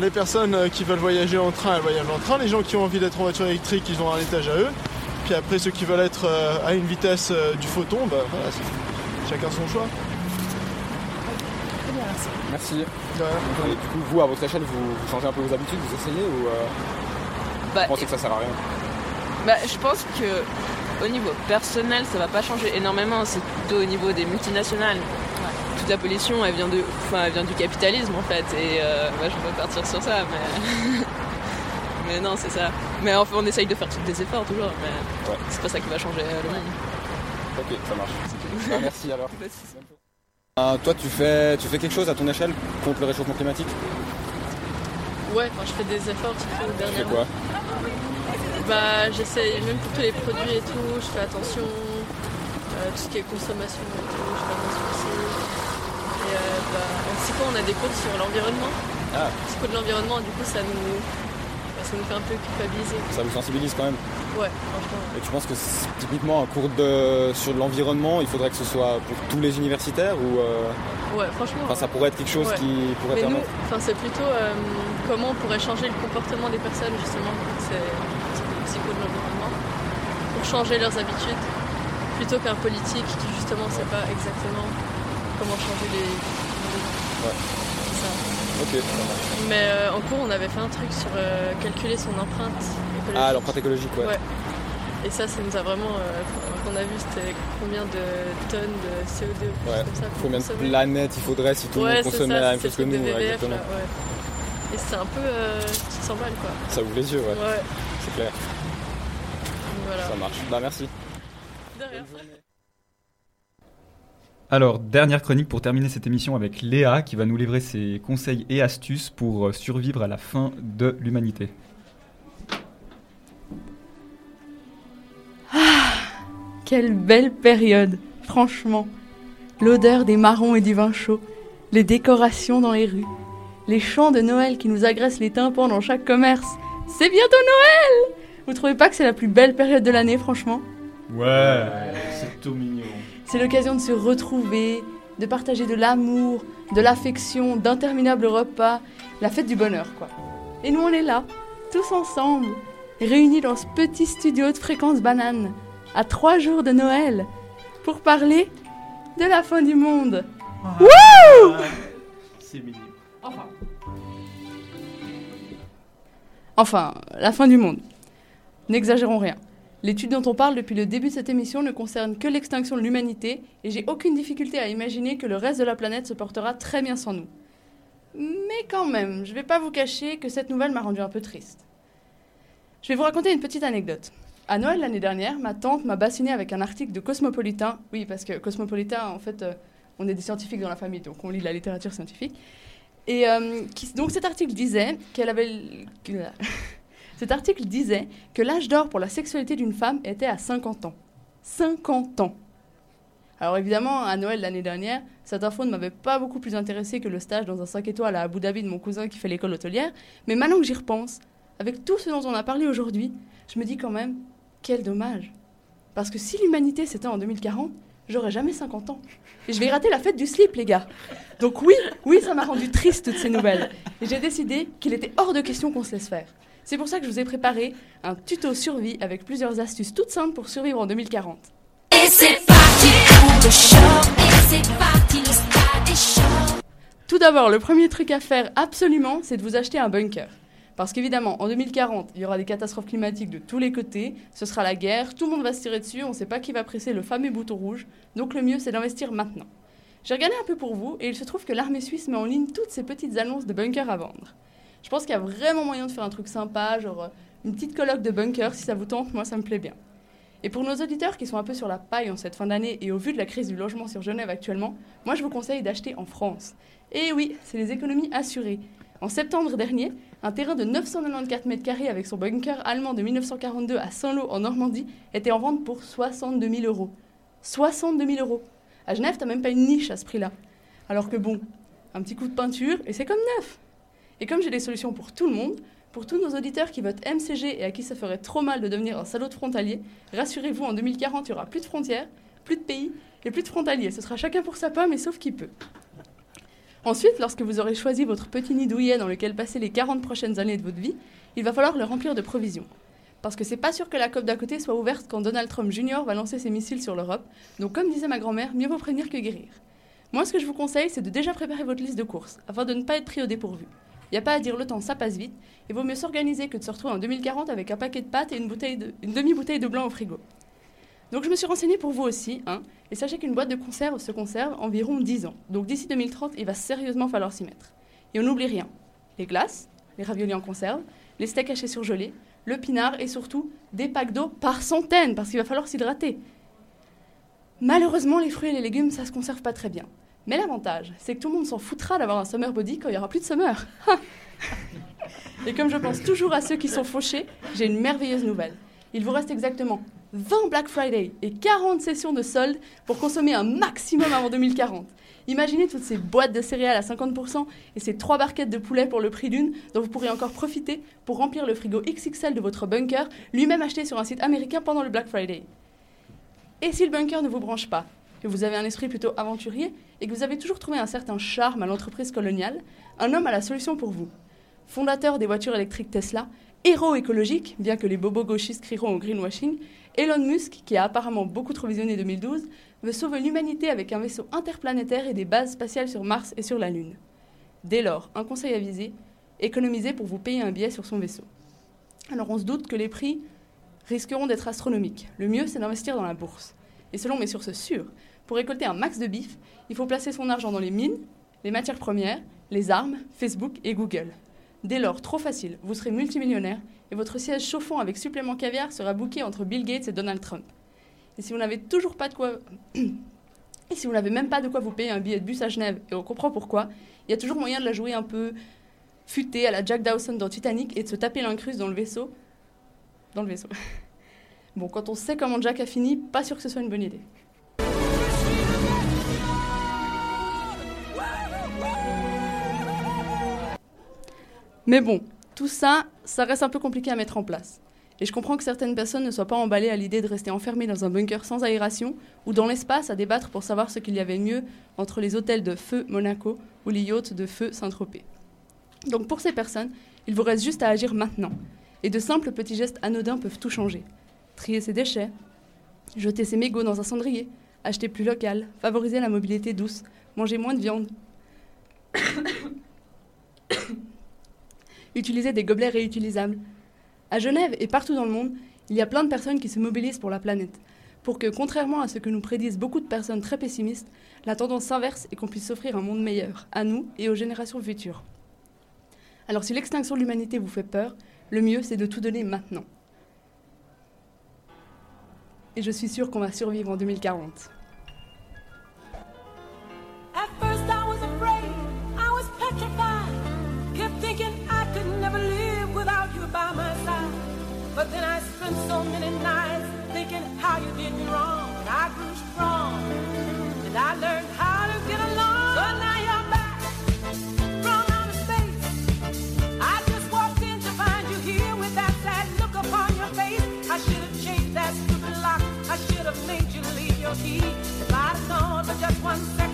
Les personnes euh, qui veulent voyager en train, elles voyagent en train. Les gens qui ont envie d'être en voiture électrique, ils ont un étage à eux. Puis après, ceux qui veulent être euh, à une vitesse euh, du photon, ben, voilà, c'est- chacun son choix. Merci. Et du coup, vous, à votre échelle, vous, vous changez un peu vos habitudes, vous essayez ou euh, Bah, vous pensez que ça sert à rien? Bah, je pense que au niveau personnel, ça va pas changer énormément. C'est plutôt au niveau des multinationales. Toute la pollution, elle vient de, enfin, elle vient du capitalisme en fait. Et euh, bah, je vais pas partir sur ça, mais mais non, c'est ça. Mais enfin, on essaye de faire tous des efforts toujours, mais c'est pas ça qui va changer euh, le monde. Ok, ça marche. Ah, merci alors. Euh, toi, tu fais, tu fais quelque chose à ton échelle contre le réchauffement climatique? Ouais, enfin, je fais des efforts surtout Tu fais dernièrement. quoi Bah, j'essaye, même pour tous les produits et tout, je fais attention. Euh, tout ce qui est consommation et tout, je fais attention aussi. Et euh, bah, en psycho, on a des cours sur l'environnement. Ah. Psycho de l'environnement, du coup, ça nous, bah, ça nous fait un peu culpabiliser. Ça vous sensibilise quand même Ouais, franchement. Et tu penses que c'est- typiquement un cours de, sur l'environnement, il faudrait que ce soit pour tous les universitaires ou euh, Ouais, franchement. enfin, ça pourrait être quelque chose Ouais. qui pourrait Mais nous, permettre enfin, c'est plutôt euh, comment on pourrait changer le comportement des personnes, justement. C'est psycho de l'environnement. Pour changer leurs habitudes, plutôt qu'un politique qui, justement, ne sait pas exactement comment changer les. Ouais. C'est ça. Ok. Mais euh, en cours, on avait fait un truc sur euh, calculer son empreinte écologique. Ah, l'empreinte écologique, ouais. Et ça, ça nous a vraiment. euh, qu'on a vu, c'était combien de tonnes de CO2 ou quelque Ouais. comme ça. Combien de planètes il faudrait si tout le Ouais, monde consommait ça, la même chose que nous truc ouais, des VVF, exactement. là, ouais. Et c'est un peu. Euh, tu te sens mal, quoi. Ça ouvre les yeux, ouais. Ouais. C'est clair. Voilà. Ça marche. Bah merci. De rien. Alors, dernière chronique pour terminer cette émission avec Léa qui va nous livrer ses conseils et astuces pour euh, survivre à la fin de l'humanité. Quelle belle période, franchement. L'odeur des marrons et du vin chaud, les décorations dans les rues, les chants de Noël qui nous agressent les tympans dans chaque commerce. C'est bientôt Noël Vous trouvez pas que c'est la plus belle période de l'année, franchement? Ouais, c'est tout mignon. C'est l'occasion de se retrouver, de partager de l'amour, de l'affection, d'interminables repas, la fête du bonheur, quoi. Et nous, on est là, tous ensemble, réunis dans ce petit studio de fréquence banane, à trois jours de Noël, pour parler de la fin du monde. Wouh C'est mignon. Enfin. Enfin, la fin du monde. N'exagérons rien. L'étude dont on parle depuis le début de cette émission ne concerne que l'extinction de l'humanité et j'ai aucune difficulté à imaginer que le reste de la planète se portera très bien sans nous. Mais quand même, je vais pas vous cacher que cette nouvelle m'a rendu un peu triste. Je vais vous raconter une petite anecdote. À Noël l'année dernière, ma tante m'a bassiné avec un article de Cosmopolitain. Oui, parce que Cosmopolitain, en fait, euh, on est des scientifiques dans la famille, donc on lit la littérature scientifique. Et euh, donc cet article disait qu'elle avait... cet article disait que l'âge d'or pour la sexualité d'une femme était à 50 ans. 50 ans alors évidemment, à Noël l'année dernière, cette info ne m'avait pas beaucoup plus intéressé que le stage dans un 5 étoiles à Abu Dhabi de mon cousin qui fait l'école hôtelière. Mais maintenant que j'y repense, avec tout ce dont on a parlé aujourd'hui, je me dis quand même, quel dommage. Parce que si l'humanité c'était en 2040, j'aurais jamais 50 ans. Et je vais rater la fête du slip, les gars. Donc oui, oui, ça m'a rendu triste toutes ces nouvelles. Et j'ai décidé qu'il était hors de question qu'on se laisse faire. C'est pour ça que je vous ai préparé un tuto survie avec plusieurs astuces toutes simples pour survivre en 2040. Et c'est parti pour le show. Et c'est parti, le stade est chaud. Tout d'abord, le premier truc à faire absolument, c'est de vous acheter un bunker. Parce qu'évidemment, en 2040, il y aura des catastrophes climatiques de tous les côtés, ce sera la guerre, tout le monde va se tirer dessus, on ne sait pas qui va presser le fameux bouton rouge, donc le mieux c'est d'investir maintenant. J'ai regardé un peu pour vous et il se trouve que l'armée suisse met en ligne toutes ces petites annonces de bunkers à vendre. Je pense qu'il y a vraiment moyen de faire un truc sympa, genre euh, une petite colloque de bunkers, si ça vous tente, moi ça me plaît bien. Et pour nos auditeurs qui sont un peu sur la paille en cette fin d'année et au vu de la crise du logement sur Genève actuellement, moi je vous conseille d'acheter en France. Et oui, c'est les économies assurées. En septembre dernier, un terrain de 994 mètres carrés avec son bunker allemand de 1942 à Saint-Lô en Normandie était en vente pour 62 000 euros. 62 000 euros. À Genève, t'as même pas une niche à ce prix-là. Alors que bon, un petit coup de peinture et c'est comme neuf. Et comme j'ai des solutions pour tout le monde, pour tous nos auditeurs qui votent MCG et à qui ça ferait trop mal de devenir un salaud de frontalier, rassurez-vous, en 2040, il y aura plus de frontières, plus de pays et plus de frontaliers. Ce sera chacun pour sa pomme et sauf qui peut. Ensuite, lorsque vous aurez choisi votre petit nid douillet dans lequel passer les 40 prochaines années de votre vie, il va falloir le remplir de provisions. Parce que c'est pas sûr que la COP d'à côté soit ouverte quand Donald Trump Jr. va lancer ses missiles sur l'Europe. Donc, comme disait ma grand-mère, mieux vaut prévenir que guérir. Moi, ce que je vous conseille, c'est de déjà préparer votre liste de courses, afin de ne pas être pris au dépourvu. N'y a pas à dire le temps, ça passe vite. Il vaut mieux s'organiser que de se retrouver en 2040 avec un paquet de pâtes et une demi-bouteille de blanc au frigo. Donc je me suis renseignée pour vous aussi, hein, et sachez qu'une boîte de conserve se conserve environ 10 ans. Donc d'ici 2030, il va sérieusement falloir s'y mettre. Et on n'oublie rien. Les glaces, les raviolis en conserve, les steaks hachés surgelés, le pinard et surtout des packs d'eau par centaines, parce qu'il va falloir s'hydrater. Malheureusement, les fruits et les légumes, ça se conserve pas très bien. Mais l'avantage, c'est que tout le monde s'en foutra d'avoir un summer body quand il y aura plus de summer. et comme je pense toujours à ceux qui sont fauchés, j'ai une merveilleuse nouvelle. Il vous reste exactement 20 Black Friday et 40 sessions de soldes pour consommer un maximum avant 2040. Imaginez toutes ces boîtes de céréales à 50% et ces trois barquettes de poulet pour le prix d'une dont vous pourrez encore profiter pour remplir le frigo XXL de votre bunker, lui-même acheté sur un site américain pendant le Black Friday. Et si le bunker ne vous branche pas, que vous avez un esprit plutôt aventurier et que vous avez toujours trouvé un certain charme à l'entreprise coloniale, un homme a la solution pour vous. Fondateur des voitures électriques Tesla, héros écologique, bien que les bobos gauchistes crieront au greenwashing, Elon Musk, qui a apparemment beaucoup trop visionné 2012, veut sauver l'humanité avec un vaisseau interplanétaire et des bases spatiales sur Mars et sur la Lune. Dès lors, un conseil avisé, économisez pour vous payer un billet sur son vaisseau. Alors on se doute que les prix risqueront d'être astronomiques. Le mieux, c'est d'investir dans la bourse. Et selon mes sources sûres, pour récolter un max de bif, il faut placer son argent dans les mines, les matières premières, les armes, Facebook et Google. Dès lors, trop facile, vous serez multimillionnaire et votre siège chauffant avec supplément caviar sera booké entre Bill Gates et Donald Trump. Et si vous n'avez toujours pas de quoi... et si vous n'avez même pas de quoi vous payer un billet de bus à Genève, et on comprend pourquoi, il y a toujours moyen de la jouer un peu futée à la Jack Dawson dans Titanic et de se taper l'incruste dans le vaisseau. Dans le vaisseau. Bon, quand on sait comment Jack a fini, pas sûr que ce soit une bonne idée. Mais bon, tout ça, ça reste un peu compliqué à mettre en place. Et je comprends que certaines personnes ne soient pas emballées à l'idée de rester enfermées dans un bunker sans aération ou dans l'espace à débattre pour savoir ce qu'il y avait mieux entre les hôtels de feu Monaco ou les yachts de feu Saint-Tropez. Donc pour ces personnes, il vous reste juste à agir maintenant. Et de simples petits gestes anodins peuvent tout changer. Trier ses déchets, jeter ses mégots dans un cendrier, acheter plus local, favoriser la mobilité douce, manger moins de viande, utiliser des gobelets réutilisables. À Genève et partout dans le monde, il y a plein de personnes qui se mobilisent pour la planète, pour que, contrairement à ce que nous prédisent beaucoup de personnes très pessimistes, la tendance s'inverse et qu'on puisse offrir un monde meilleur, à nous et aux générations futures. Alors si l'extinction de l'humanité vous fait peur, le mieux c'est de tout donner maintenant. Et je suis sûre qu'on va survivre en 2040. Spent so many nights thinking how you did me wrong. And I grew strong, and I learned how to get along. So now you're back from outer space. I just walked in to find you here with that sad look upon your face. I should have changed that stupid lock. I should have made you leave your key. If I'd known for just one second,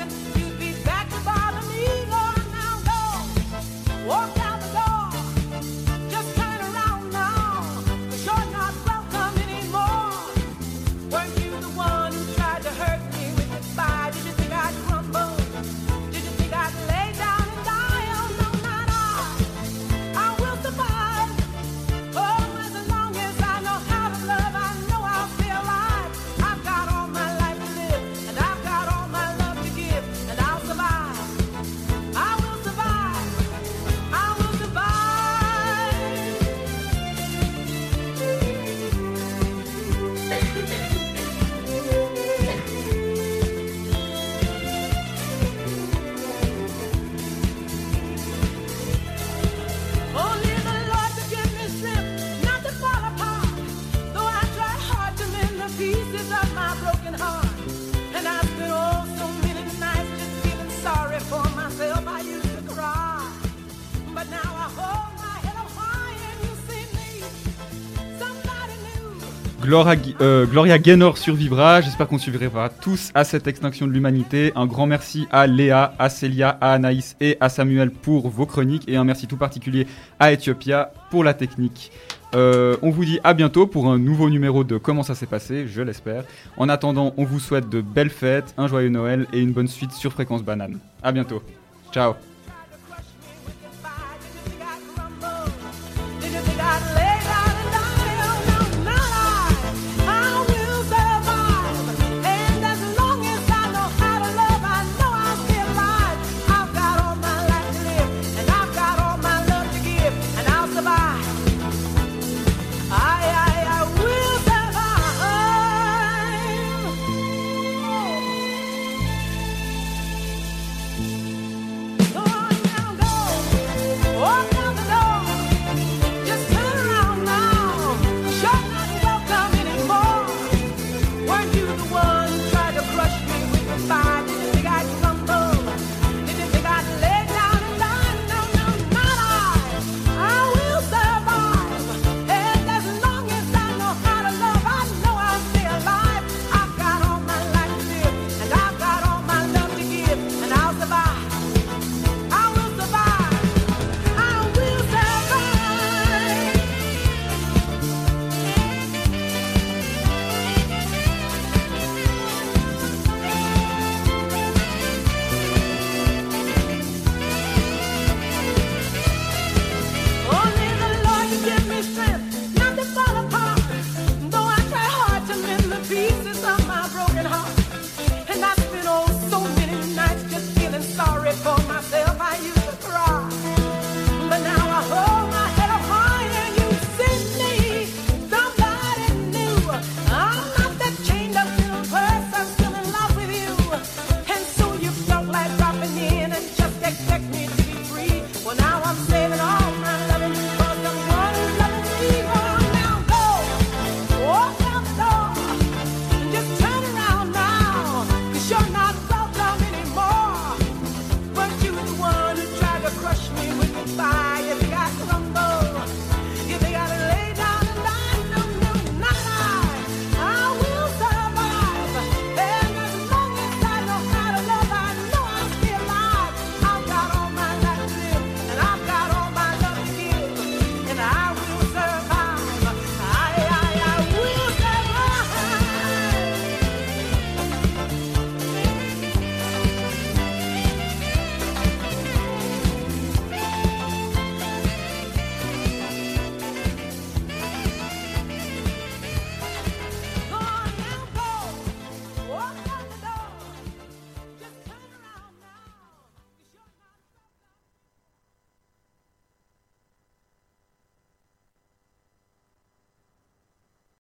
Gloria, euh, Gaynor survivra. J'espère qu'on survivra tous à cette extinction de l'humanité. Un grand merci à Léa, à Célia, à Anaïs et à Samuel pour vos chroniques. Et un merci tout particulier à Ethiopia pour la technique. Euh, on vous dit à bientôt pour un nouveau numéro de Comment ça s'est passé, je l'espère. En attendant, on vous souhaite de belles fêtes, un joyeux Noël et une bonne suite sur Fréquence Banane. À bientôt. Ciao